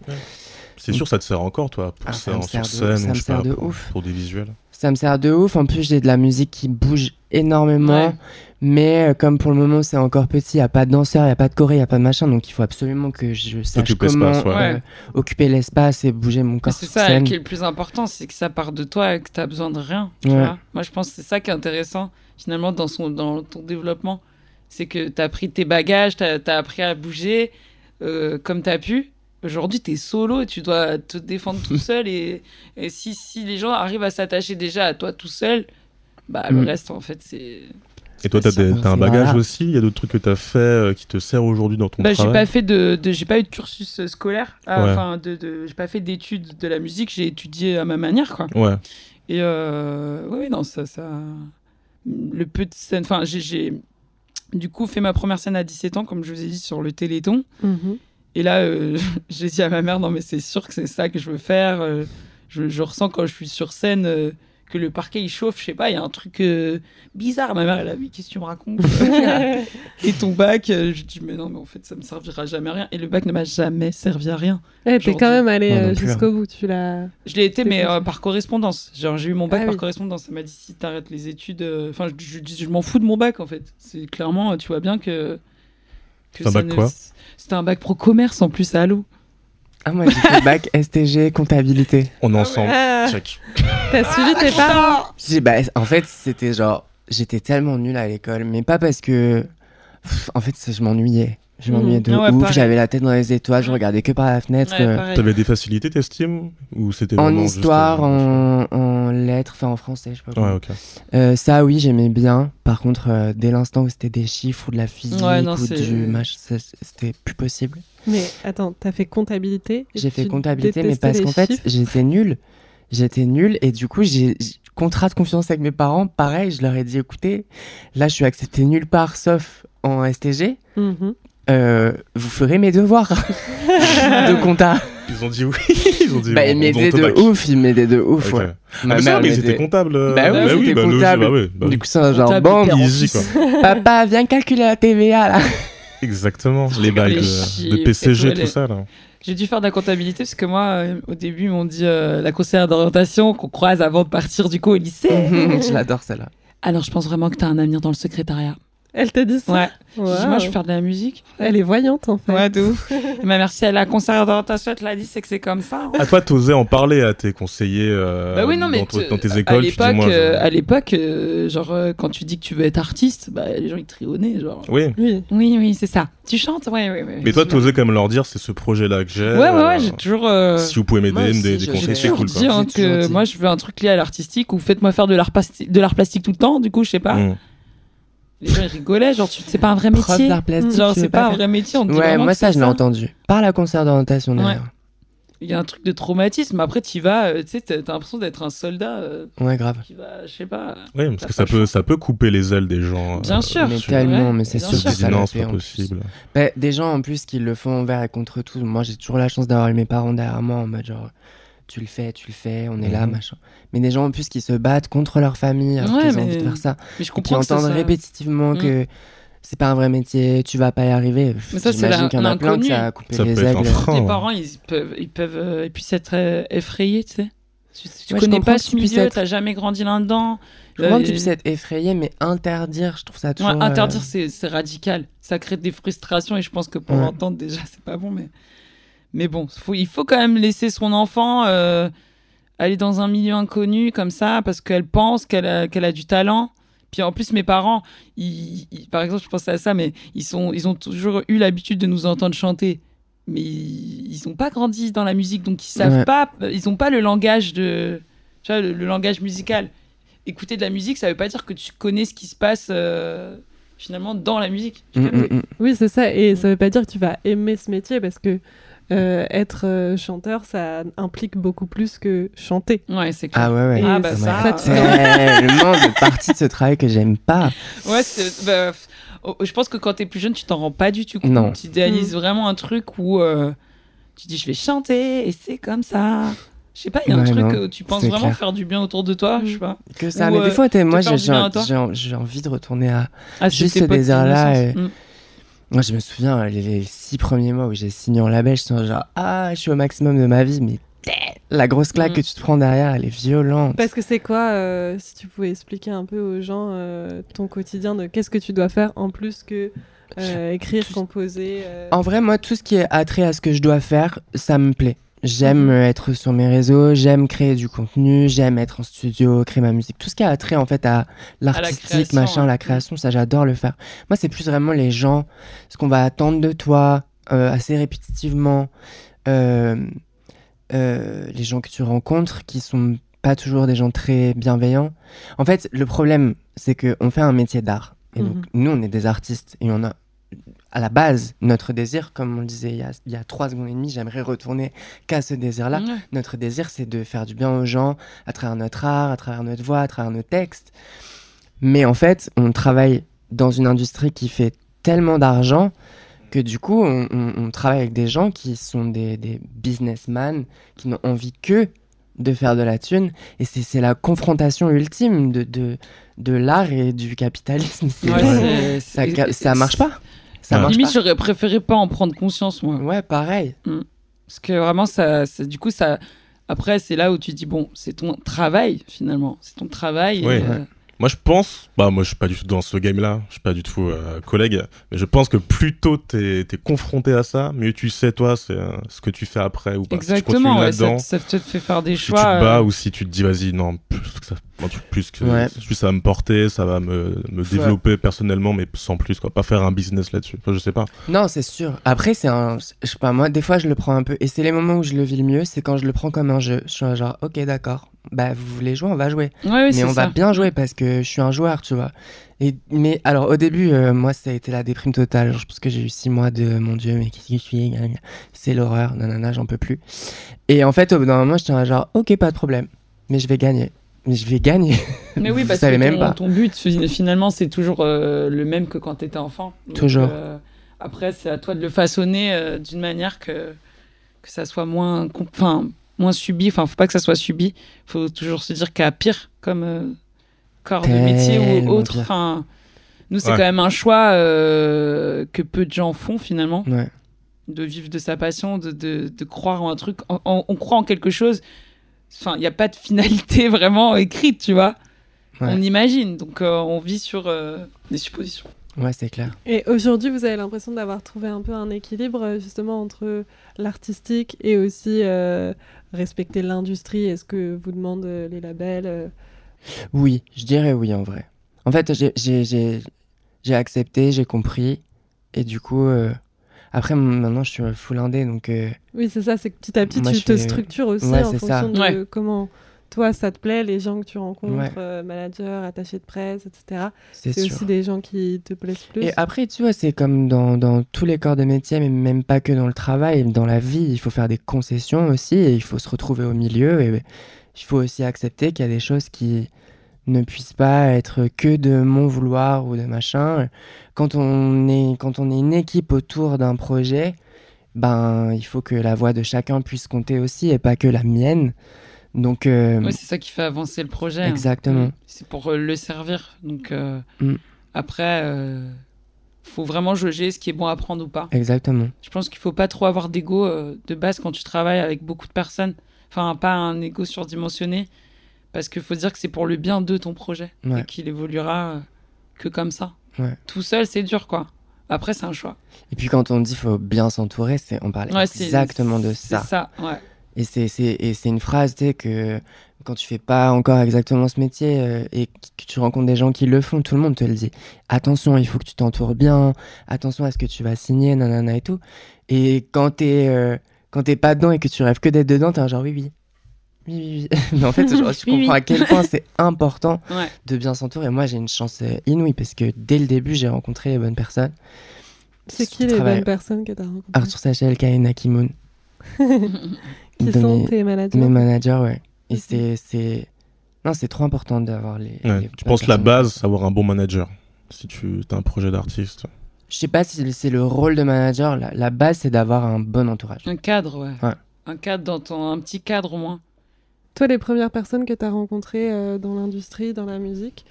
C'est sûr, ça te sert encore, toi, pour Ah, ça, ça me sur sert de- scène, ça me sert pas, de pour, ouf. pour des visuels. Ça me sert de ouf. En plus, j'ai de la musique qui bouge énormément. Ouais. Mais euh, comme pour le moment, c'est encore petit, il n'y a pas de danseur, il n'y a pas de choré, il n'y a pas de machin. Donc il faut absolument que je sache Occupe comment l'espace, ouais. euh, occuper l'espace et bouger mon corps C'est ça scène. qui est le plus important, c'est que ça part de toi et que tu as besoin de rien. tu Ouais. vois. Moi, je pense que c'est ça qui est intéressant, finalement, dans, son, dans ton développement. C'est que tu as pris tes bagages, tu as, appris à bouger euh, comme tu as pu. Aujourd'hui, tu es solo et tu dois te défendre tout seul. Et, et si, si les gens arrivent à s'attacher déjà à toi tout seul, bah, le Mm. reste, en fait, c'est. Et toi, t'as des- t'as un Voilà. bagage aussi? Il y a d'autres trucs que t'as fait euh, qui te servent aujourd'hui dans ton Bah, j'ai travail? pas fait de, de- j'ai pas eu de cursus euh, scolaire, euh, Ouais. enfin de, de- j'ai pas fait d'études de la musique, j'ai étudié à ma manière quoi. Ouais. Et euh, oui, non, ça, ça, le peu de scène, enfin j'ai, j'ai du coup fait ma première scène à 17 ans comme je vous ai dit sur le Téléthon. Mhm. Et là, euh, j'ai dit à ma mère, non, mais c'est sûr que c'est ça que je veux faire. euh, je, je ressens quand je suis sur scène euh, que le parquet il chauffe, je sais pas, il y a un truc euh, bizarre. Ma mère, elle a dit, qu'est-ce que tu me racontes Et ton bac euh, Je dis, mais non, mais en fait, ça me servira jamais à rien. Et le bac ne m'a jamais servi à rien. Ouais, t'es Genre quand même allé euh, plus, jusqu'au bout, tu l'as. Je l'ai été, mais euh, par correspondance. Genre, j'ai eu mon bac Ah par oui. correspondance. Ça m'a dit, si t'arrêtes les études. euh, Enfin, je, je, dis, je m'en fous de mon bac, en fait. C'est clairement, tu vois bien que. que C'est un ça bac ne- quoi C'était un bac pro commerce en plus à Allo. Ah, moi, j'ai fait bac STG comptabilité. On est ensemble. Ah, Check. T'as suivi tes parents bah, en fait, c'était genre. J'étais tellement nulle à l'école, mais pas parce que. Pff, En fait, ça, je m'ennuyais. Je Mhm. m'ennuyais de Ah ouais, ouf. J'avais la tête dans les étoiles, je regardais que par la fenêtre. Ouais, euh. T'avais des facilités, t'estimes? Ou c'était en juste, histoire, euh, en, en lettres, enfin en français, je sais pas. comment. Ouais, ok. Euh, ça, oui, j'aimais bien. Par contre, euh, dès l'instant où c'était des chiffres ou de la physique Ouais, non, ou du match, c'était plus possible. Mais attends, t'as fait comptabilité J'ai fait comptabilité, mais parce qu'en fait, j'étais nulle. J'étais nulle et du coup, j'ai contrat de confiance avec mes parents. Pareil, je leur ai dit écoutez, là, je suis accepté nulle part sauf en STG. Mhm. Euh, vous ferez mes devoirs de compta. Ils ont dit oui. Ils ont dit bah, on- ils m'aidaient de bac. ouf, ils m'aidaient de ouf. Ouais. Ah, mais ça, mais ils étaient comptables. euh, Bah oui, c'était bah, logique, comptable. bah oui, bah Du coup, c'est un genre quoi. Papa, viens calculer la TVA là. Exactement. Les bails Les de, et PCG, tout, ça, là. J'ai dû faire de la comptabilité parce que moi, euh, au début, ils m'ont dit euh, la conseillère d'orientation qu'on croise avant de partir du coup au lycée. je l'adore celle-là. Alors, je pense vraiment que t'as un avenir dans le secrétariat. Elle t'a dit ça Ouais. J'ai dit, Waouh. moi, je veux faire de la musique. Elle est voyante en fait. Ouais, de ouf. Ma mère, si elle a conseillère d'orientation, elle te l'a dit, c'est que c'est comme ça. hein. À toi, t'osais en parler à tes conseillers euh, Bah oui, non, mais dans, tes écoles. L'époque, je- euh, à l'époque, euh, genre, euh, quand tu dis que tu veux être artiste, bah, les gens, ils te rient au nez, genre. Oui. Oui. Oui, oui, c'est ça. Tu chantes? Ouais, ouais, ouais. Mais toi, t'osais quand même leur dire, c'est ce projet-là que j'ai. Ouais, ouais, ouais, j'ai toujours. euh, Si vous pouvez m'aider, des je- conseils, c'est cool. dit quoi. hein, J'ai toujours que dit. moi je veux un truc lié à l'artistique ou faites-moi faire de l'art plasti- de l'art plastique tout le temps du coup je sais pas Mm. Les gens ils rigolaient genre tu- c'est pas un vrai Prof métier d'art plastique. genre c'est pas un vrai métier on te dit Ouais, moi que ça, je l'ai entendu. Par la concert d'orientation Ouais. d'ailleurs. il y a un truc de traumatisme après tu vas euh, tu sais t'as l'impression d'être un soldat euh, Ouais, grave. qui va je sais pas Oui, parce que ça peut, ça peut couper les ailes des gens. Bien sûr. Mais sur- tellement, Ouais, mais c'est sûr que ça c'est fait pas possible. Bah, des gens en plus qui le font envers et contre tout. Moi, j'ai toujours la chance d'avoir eu mes parents derrière moi en mode genre, tu le fais, tu le fais, on est là, Mhm. machin. Mais des gens en plus qui se battent contre leur famille alors Ouais, qu'ils ont envie de faire ça. mais je Qui comprends que ça, entendent ça- répétitivement Mm. que c'est pas un vrai métier, tu vas pas y arriver. Mais ça, c'est qu'il y en a plein que ça a coupé Ça les frein. tes ouais. parents ils peuvent ils peuvent euh, ils puissent être euh, effrayés tu sais tu Ouais, je connais pas que ce tu milieu être- t'as jamais grandi là-dedans Je comprends que euh, tu puisses être effrayé, mais interdire, je trouve ça toujours. euh, interdire, c'est c'est radical. Ça crée des frustrations et je pense que pour Ouais. l'entendre, déjà, c'est pas bon. Mais, mais bon, faut, il faut quand même laisser son enfant euh, aller dans un milieu inconnu comme ça parce qu'elle pense qu'elle a, qu'elle a du talent. Puis en plus, mes parents, ils, ils- par exemple, je pensais à ça, mais ils, sont, ils ont toujours eu l'habitude de nous entendre chanter. Mais ils n'ont pas grandi dans la musique, donc ils savent Ouais. pas, ils n'ont pas le langage de, tu vois, le, le langage musical. Écouter de la musique, ça veut pas dire que tu connais ce qui se passe euh, finalement dans la musique. Mm, mm, mm. Oui, c'est ça. Et ça veut pas dire que tu vas aimer ce métier parce que euh, être euh, chanteur, ça implique beaucoup plus que chanter. Ouais, c'est clair. Ah ouais, ouais. Ah, bah, Ça ça, m'a tellement de parties de ce travail que j'aime pas. Ouais, c'est- bah, oh, je pense que quand t'es plus jeune, tu t'en rends pas du tout compte. Non. Tu idéalises vraiment un truc où euh, tu dis je vais chanter et c'est comme ça. Je sais pas, il y a un Ouais, truc non, où tu penses vraiment clair. faire du bien autour de toi, je sais pas. Que ça. Ou, mais euh, des fois, t'es- moi, j'ai envie de retourner à. Ah, Juste ce. Mm. Moi, je me souviens, les, les six premiers mois où j'ai signé en label, je suis genre, ah, je suis au maximum de ma vie, mais la grosse claque Mm. que tu te prends derrière, elle est violente. Parce que c'est quoi, euh, si tu pouvais expliquer un peu aux gens euh, ton quotidien de qu'est-ce que tu dois faire en plus que euh, écrire, composer. En vrai, moi, tout ce qui est attrait à ce que je dois faire, ça me plaît. J'aime Mhm. être sur mes réseaux, j'aime créer du contenu, j'aime être en studio, créer ma musique. Tout ce qui a attrait en fait à l'artistique, création, machin, ouais. la création, ça j'adore le faire. Moi, c'est plus vraiment les gens, ce qu'on va attendre de toi, euh, assez répétitivement, euh, euh, les gens que tu rencontres qui sont pas toujours des gens très bienveillants. En fait, le problème, c'est qu'on fait un métier d'art. Et donc, Mhm. nous, on est des artistes et on a, à la base, notre désir, comme on le disait il y a, il y a trois secondes et demie, j'aimerais retourner qu'à ce désir-là. Notre désir, c'est de faire du bien aux gens à travers notre art, à travers notre voix, à travers nos textes. Mais en fait, on travaille dans une industrie qui fait tellement d'argent que du coup, on, on- on travaille avec des gens qui sont des, des businessmen, qui n'ont envie que de faire de la thune. Et c'est la confrontation ultime de, de, de l'art et du capitalisme. Ouais, ça, ça marche pas. Ça Ouais. marche Limite, j'aurais préféré pas en prendre conscience, moi. Ouais, pareil. Parce que vraiment, ça, ça- du coup, ça. Après, c'est là où tu dis, bon, c'est ton travail, finalement. C'est ton travail. et, euh, Moi, je pense, bah, moi, je suis pas du tout dans ce game-là, je suis pas du tout euh, collègue, mais je pense que plus tôt t'es es confronté à ça, mieux tu sais, toi, c'est euh, ce que tu fais après ou pas. Si tu Exactement, ouais, ça, te fait faire des si choix. tu te bas euh, ou si tu te dis, vas-y, non, plus que ça, un truc plus que Ouais. plus ça va me porter, ça va me, me développer personnellement, mais sans plus, quoi. Pas faire un business là-dessus. Enfin, je sais pas. Non, c'est sûr. Après, c'est un. Je sais pas, moi, des fois, je le prends un peu. Et c'est les moments où je le vis le mieux, c'est quand je le prends comme un jeu. Je suis genre, ok, d'accord. Bah, vous voulez jouer, on va jouer. ouais, mais on va bien jouer parce que je suis un joueur, tu vois. Et, mais alors, au début, euh, moi, ça a été la déprime totale. Genre, je pense que j'ai eu six mois de mon Dieu, mais qu'est-ce que je suis. C'est l'horreur, nanana, j'en peux plus. Et en fait, au bout d'un moment, j'étais genre, ok, pas de problème. Mais je vais gagner. Mais je vais gagner. Mais oui, parce que même ton, pas. ton but, fi- finalement, c'est toujours euh, le même que quand tu étais enfant. Donc, Toujours. euh, après, c'est à toi de le façonner d'une manière que, que ça soit moins, enfin, moins subi. Enfin, faut pas que ça soit subi. faut toujours se dire qu'à pire, comme euh, corps de métier ou autre. pire. Enfin, nous, c'est Ouais. quand même un choix euh, que peu de gens font finalement Ouais. de vivre de sa passion, de, de, de croire en un truc. En- en- on croit en quelque chose. Enfin, il n'y a pas de finalité vraiment écrite, tu vois. Ouais. On imagine. Donc, euh, on vit sur euh, des suppositions. Ouais, c'est clair. Et aujourd'hui, vous avez l'impression d'avoir trouvé un peu un équilibre justement entre l'artistique et aussi euh, respecter l'industrie et ce que vous demandent euh, les labels. euh. Oui, je dirais oui en vrai. En fait, j'ai- j'ai j'ai- j'ai accepté, j'ai compris. Et du coup, euh, après, maintenant, je suis full indé, donc euh, Oui, c'est ça, c'est que petit à petit, Moi, tu te fais- structures aussi Ouais, en ça. fonction de Ouais. comment toi ça te plaît, les gens que tu rencontres, Ouais. euh, managers, attachés de presse, etc. c'est aussi des gens qui te plaisent plus. Et après, tu vois, c'est comme dans, dans tous les corps de métier, mais même pas que dans le travail, dans la vie, il faut faire des concessions aussi, et il faut se retrouver au milieu, et il faut aussi accepter qu'il y a des choses qui ne puissent pas être que de mon vouloir ou de machin. Quand on est, quand on est une équipe autour d'un projet, ben, il faut que la voix de chacun puisse compter aussi, et pas que la mienne. Donc, euh, Ouais, c'est ça qui fait avancer le projet. hein. Exactement. C'est pour euh, le servir. Donc, euh, Mm. après, euh, faut vraiment jauger ce qui est bon à prendre ou pas. exactement. Je pense qu'il faut pas trop avoir d'ego de base quand tu travailles avec beaucoup de personnes. Enfin, pas un ego surdimensionné. Parce qu'il faut dire que c'est pour le bien de ton projet. Ouais. Et qu'il évoluera que comme ça. Ouais. Tout seul, c'est dur, quoi. Après, c'est un choix. Et puis quand on dit faut bien s'entourer, c'est on parle c'est- exactement de C'est ça. ça, ouais. Et c'est c'est et c'est une phrase tu sais que quand tu fais pas encore exactement ce métier euh, et que tu rencontres des gens qui le font, tout le monde te le dit. Attention, il faut que tu t'entoures bien. Attention à ce que tu vas signer, nanana et tout. Et quand t'es euh, quand t'es pas dedans et que tu rêves que d'être dedans, t'es un genre oui oui. Oui, oui, oui. Mais en fait, genre, tu Oui, oui. comprends à quel point c'est important Ouais. de bien s'entourer. Moi, j'ai une chance euh, inouïe parce que dès le début, j'ai rencontré les bonnes personnes. c'est qui les bonnes personnes que tu as rencontrées? Arthur Sachel, Kaina Kimoun. Qui sont mes- tes managers Mes managers, ouais. Et c'est, c'est, non, c'est trop important d'avoir les. Ouais. les Tu penses la base, c'est avoir un bon manager. Si tu as un projet d'artiste. Je sais pas si c'est le rôle de manager. La, la base, c'est d'avoir un bon entourage. Un cadre, ouais. Ouais. Un cadre dans ton... Un petit cadre, au moins. Toi, les premières personnes que tu as rencontrées euh, dans l'industrie, dans la musique?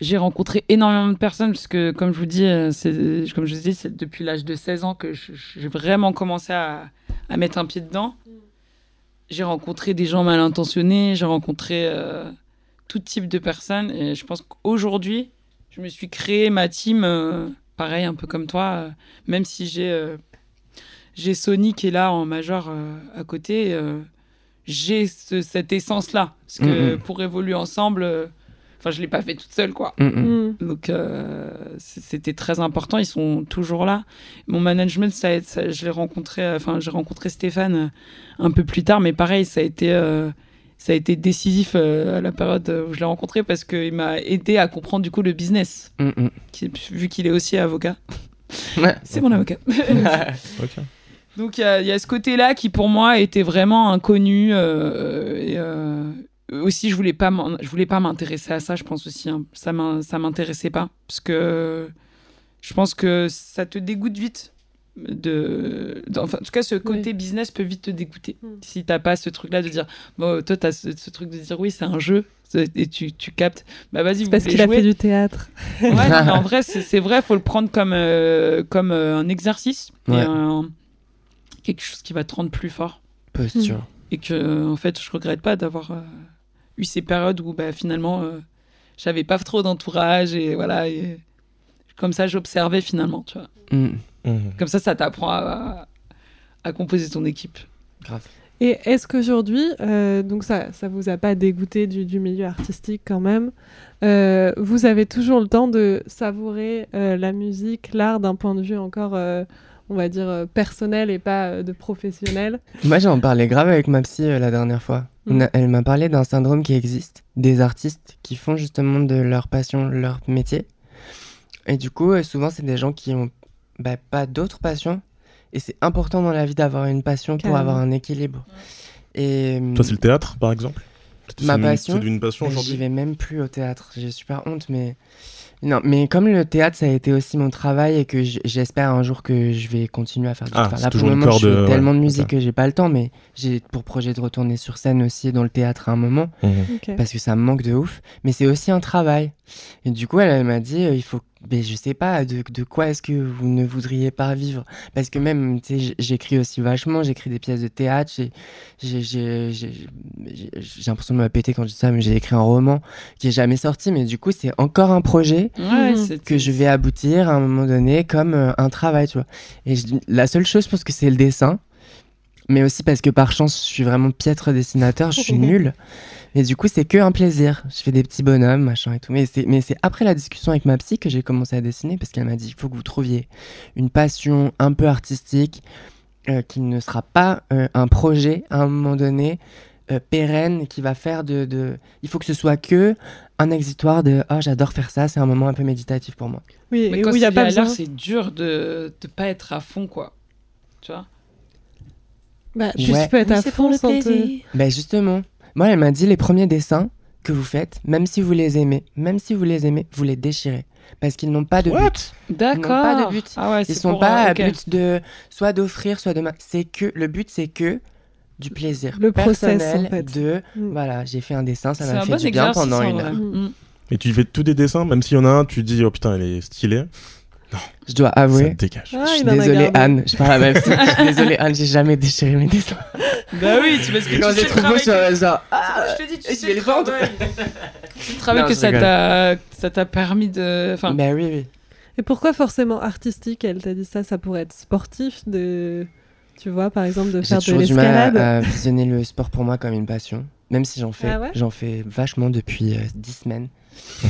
J'ai rencontré énormément de personnes parce que, comme je vous dis, euh, c'est, comme je vous dis, c'est depuis l'âge de 16 ans que je- j'ai vraiment commencé à, à mettre un pied dedans. J'ai rencontré des gens mal intentionnés, j'ai rencontré euh, tout type de personnes et je pense qu'aujourd'hui, je me suis créé ma team, euh, pareil, un peu comme toi, euh, même si j'ai, j'ai Sony qui est là en major à côté, j'ai ce- cette essence-là. Parce que Mhm. pour évoluer ensemble, enfin, je l'ai pas fait toute seule, quoi. Mm, mm. Mm. Donc euh, c'était très important. Ils sont toujours là. Mon management, ça, a été- ça- je l'ai rencontré. euh, Enfin, j'ai rencontré Stéphane euh, un peu plus tard, mais pareil, ça a été. euh, ça a été décisif euh, à la période où je l'ai rencontré parce qu'il m'a aidé à comprendre du coup le business, Mm, qui- vu qu'il est aussi avocat. Ouais. C'est mon avocat. Donc il y, a- il y a ce côté-là qui pour moi était vraiment inconnu. euh, et, euh, aussi, je voulais pas, je voulais pas m'intéresser à ça. Je pense aussi, hein. ça ça m'intéressait pas parce que je pense que ça te dégoûte vite. De, de- enfin, en tout cas, ce côté business peut vite te dégoûter Mm. si t'as pas ce truc-là de dire, bon, toi t'as ce, ce truc de dire oui, c'est un jeu et tu, tu captes. Bah vas-y, Parce qu'il a fait du théâtre. Ouais, non, mais en vrai, c'est vrai, faut le prendre comme, euh, comme euh, un exercice et quelque chose qui va te rendre plus fort. Posture. Et que, en fait, je regrette pas d'avoir euh, eu ces périodes où bah, finalement, euh, j'avais pas trop d'entourage et voilà. Et comme ça, j'observais finalement, tu vois. Mm. Mhm. Comme ça, ça t'apprend à, à composer ton équipe. Grave. Et est-ce qu'aujourd'hui, euh, donc ça, ça vous a pas dégoûté du, du milieu artistique quand même euh, Vous avez toujours le temps de savourer euh, la musique, l'art d'un point de vue encore, euh, on va dire, personnel et pas euh, de professionnel? Moi, j'en parlais grave avec ma psy euh, la dernière fois. On a- elle m'a parlé d'un syndrome qui existe, des artistes qui font justement de leur passion leur métier. Et du coup, euh, souvent, c'est des gens qui ont bah, pas d'autres passions. Et c'est important dans la vie d'avoir une passion pour avoir un équilibre. Et Toi, c'est le théâtre, par exemple? Ma passion, C'est une passion j'y vais même plus au théâtre. J'ai super honte, mais non. Mais comme le théâtre, ça a été aussi mon travail et que j'espère un jour que je vais continuer à faire du Ah, enfin, c'est là, pour le moment, je fais ouais, tellement de musique que j'ai pas le temps, mais j'ai pour projet de retourner sur scène aussi dans le théâtre à un moment Mhm. Parce que ça me manque de ouf. Mais c'est aussi un travail. Et du coup, elle, elle m'a dit, euh, il faut, mais je sais pas de, de quoi est-ce que vous ne voudriez pas vivre? Parce que même, tu sais, j'écris aussi vachement, j'écris des pièces de théâtre. j'ai- j'ai- J'ai j'ai- j'ai- j'ai l'impression de me péter quand je dis ça, mais j'ai écrit un roman qui est jamais sorti. Mais du coup, c'est encore un projet Ouais, c'est- que je vais aboutir à un moment donné comme euh, un travail, tu vois. Et je- la seule chose, je pense que c'est le dessin. Mais aussi parce que par chance, je suis vraiment piètre dessinateur, je suis nul. Et du coup, c'est que un plaisir. Je fais des petits bonhommes, machin et tout. Mais c'est, mais c'est après la discussion avec ma psy que j'ai commencé à dessiner parce qu'elle m'a dit il faut que vous trouviez une passion un peu artistique euh, qui ne sera pas euh, un projet à un moment donné euh, pérenne qui va faire de, de. Il faut que ce soit que un exitoire de oh j'adore faire ça, c'est un moment un peu méditatif pour moi. Oui, Mais et quand où il n'y a c'est pas besoin. c'est dur de ne pas être à fond, quoi. Tu vois? Bah, juste Ouais. peux être à fond sans te- Ben justement, moi elle m'a dit les premiers dessins que vous faites, même si vous les aimez, même si vous les aimez, vous les déchirez. Parce qu'ils n'ont pas de What? but. D'accord. pas de but. Ah ouais, Ils sont pour, pas euh, à but de soit d'offrir, soit de... C'est que... Le but c'est que du plaisir Le process, personnel en fait. de... Mm. Voilà, j'ai fait un dessin, ça C'est m'a fait bon du bien pendant en une heure. Mm. Et tu fais tous des dessins, même s'il y en a un, tu dis, oh putain, il est stylé. Je dois Ça avouer, te dégage. Ah, je suis désolée. Anne, je parle à ma fille, je suis désolée Anne, j'ai jamais déchiré mes dessins. Bah oui, tu parce que Quand j'ai trop beau sur genre... ah, Je te dis, tu sais les vendre. Tu travailles Non, que ça t'a ça t'a permis de enfin Ben oui, oui. Et pourquoi forcément artistique Elle t'a dit ça, ça pourrait être sportif, de, tu vois, par exemple, de J'ai faire de toujours du mal l'escalade? à, à visionner le sport pour moi comme une passion. Même si j'en fais, Ah ouais? j'en fais vachement depuis euh, 10 semaines.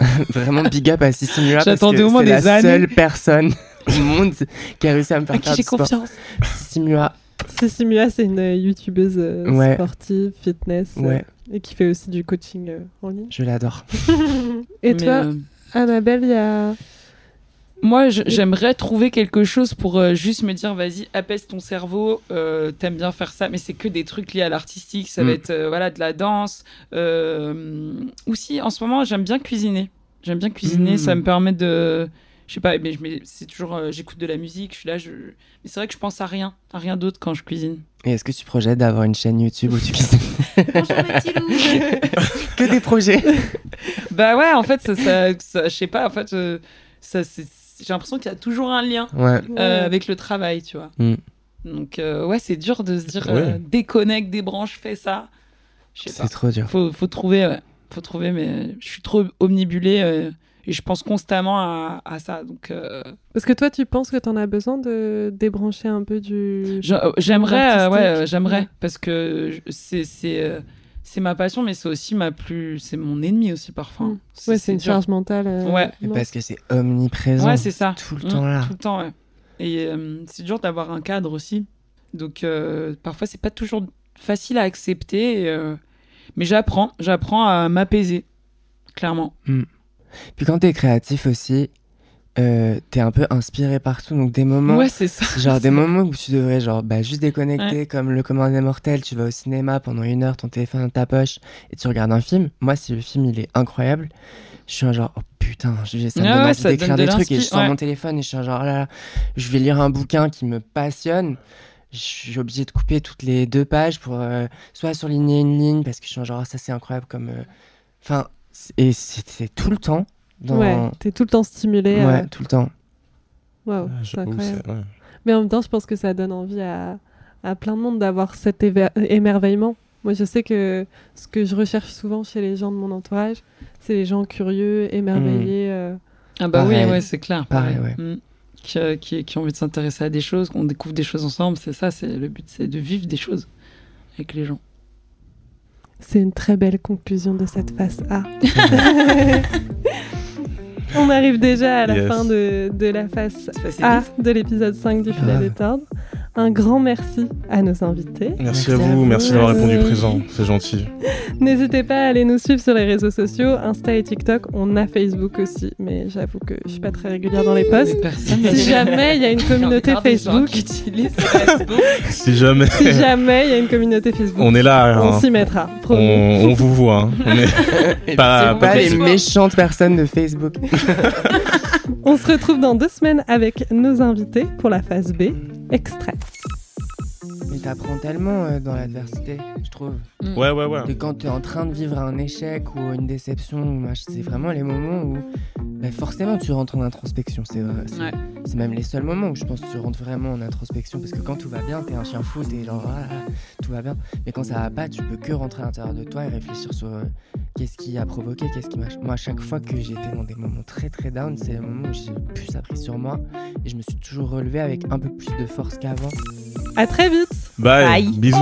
Vraiment big up à Sissi Mua parce J'attendais que au moins c'est la années. seule personne au monde qui a réussi à me faire à qui faire j'ai du sport. confiance. Sissi Mua, c'est une euh, youtubeuse euh, Ouais. sportive, fitness, euh, ouais, et qui fait aussi du coaching euh, en ligne. je l'adore. et Mais, toi, euh, Annabelle, il y a... moi j'aimerais trouver quelque chose pour euh, juste me dire vas-y apaise ton cerveau, euh, t'aimes bien faire ça mais c'est que des trucs liés à l'artistique, ça va Mm. être euh, voilà de la danse euh, aussi en ce moment j'aime bien cuisiner. J'aime bien cuisiner, Mm. ça me permet de je sais pas mais je mets- c'est toujours euh, j'écoute de la musique, je suis là je mais c'est vrai que je pense à rien, à rien d'autre quand je cuisine. Et est-ce que tu projettes d'avoir une chaîne YouTube où tu cuisines? Que des projets. Bah ouais, en fait, ça, ça, ça- je sais pas, en fait, euh, ça, c'est- j'ai l'impression qu'il y a toujours un lien Ouais. euh, avec le travail, tu vois. Mm. Donc, euh, ouais, c'est dur de se dire Ouais. euh, déconnecte des branches, fais ça. Je sais C'est trop dur. Faut, faut trouver, ouais. Faut trouver, mais je suis trop omnibulée euh, et je pense constamment à, à ça. Donc, euh, Parce que toi, tu penses que tu en as besoin de débrancher un peu du... j'aimerais, euh, ouais, j'aimerais, Ouais. parce que c'est, c'est, c'est ma passion, mais c'est aussi ma plus, c'est mon ennemi aussi parfois. Mm. Ouais, c'est une dur. charge mentale. euh, Ouais. Et parce que c'est omniprésent. Ouais, c'est ça. Tout le Mm, temps là. Tout le temps, ouais. Et euh, c'est dur d'avoir un cadre aussi. Donc euh, parfois, c'est pas toujours facile à accepter. et, euh, Mais j'apprends, j'apprends à m'apaiser, clairement. Puis quand t'es créatif aussi, euh, t'es un peu inspiré partout. Donc des moments, Ouais, c'est ça. genre des moments où tu devrais genre bah, juste déconnecter comme le commande des mortels. Tu vas au cinéma pendant une heure, ton téléphone dans ta poche et tu regardes un film. Moi, si le film il est incroyable, je suis un genre oh putain, je- ça me donne ouais, envie d'écrire des de trucs et je sors mon téléphone et je suis un genre oh là là, je vais lire un bouquin qui me passionne. Je suis obligé de couper toutes les deux pages pour euh, soit surligner une ligne parce que je suis un genre Ah, ça c'est incroyable comme. euh, Enfin, et c'est c'est tout le temps. Dans... Ouais, t'es tout le temps stimulé. euh, Ouais, tout le temps. Waouh, Ouais, c'est incroyable. ouais. Mais en même temps, je pense que ça donne envie à, à plein de monde d'avoir cet émerveillement. Moi, je sais que ce que je recherche souvent chez les gens de mon entourage, c'est les gens curieux, émerveillés. euh, Ah bah Pareil. oui, ouais, c'est clair. Pareil, ouais. Mm. Qui, euh, qui, qui ont envie de s'intéresser à des choses, qu'on découvre des choses ensemble, c'est ça, c'est le but, c'est de vivre des choses avec les gens. C'est une très belle conclusion de cette phase A. On arrive déjà à la Yes. fin de, de la facile. A de l'épisode 5 du fil à Ah. détordre. Un grand merci à nos invités. Merci, Merci à à vous, vous. merci d'avoir répondu présent, c'est gentil. N'hésitez pas à aller nous suivre sur les réseaux sociaux, Insta et TikTok. On a Facebook aussi, mais j'avoue que je suis pas très régulière dans les posts. Si jamais il y a une communauté des Facebook, Facebook. Si jamais si jamais il y a une communauté Facebook, on est là, on hein. s'y mettra. on, promis. on vous voit. hein. On est pas, les méchantes personnes de Facebook. On se retrouve dans deux semaines avec nos invités pour la phase B, extrait. Mais t'apprends tellement euh, dans l'adversité, je trouve. Ouais, ouais, ouais. Que quand t'es en train de vivre un échec ou une déception, ou machin, c'est vraiment les moments où bah, forcément tu rentres en introspection. C'est vrai. C'est Ouais. c'est même les seuls moments où je pense que tu rentres vraiment en introspection. Parce que quand tout va bien, t'es un chien fou, t'es genre ah, tout va bien. Mais quand ça va pas, tu peux que rentrer à l'intérieur de toi et réfléchir sur euh, qu'est-ce qui a provoqué, qu'est-ce qui m'a. Moi, à chaque fois que j'étais dans des moments très très down, c'est les moments où j'ai le plus appris sur moi et je me suis toujours relevé avec un peu plus de force qu'avant. À très vite. Bye. Bye. Bisous.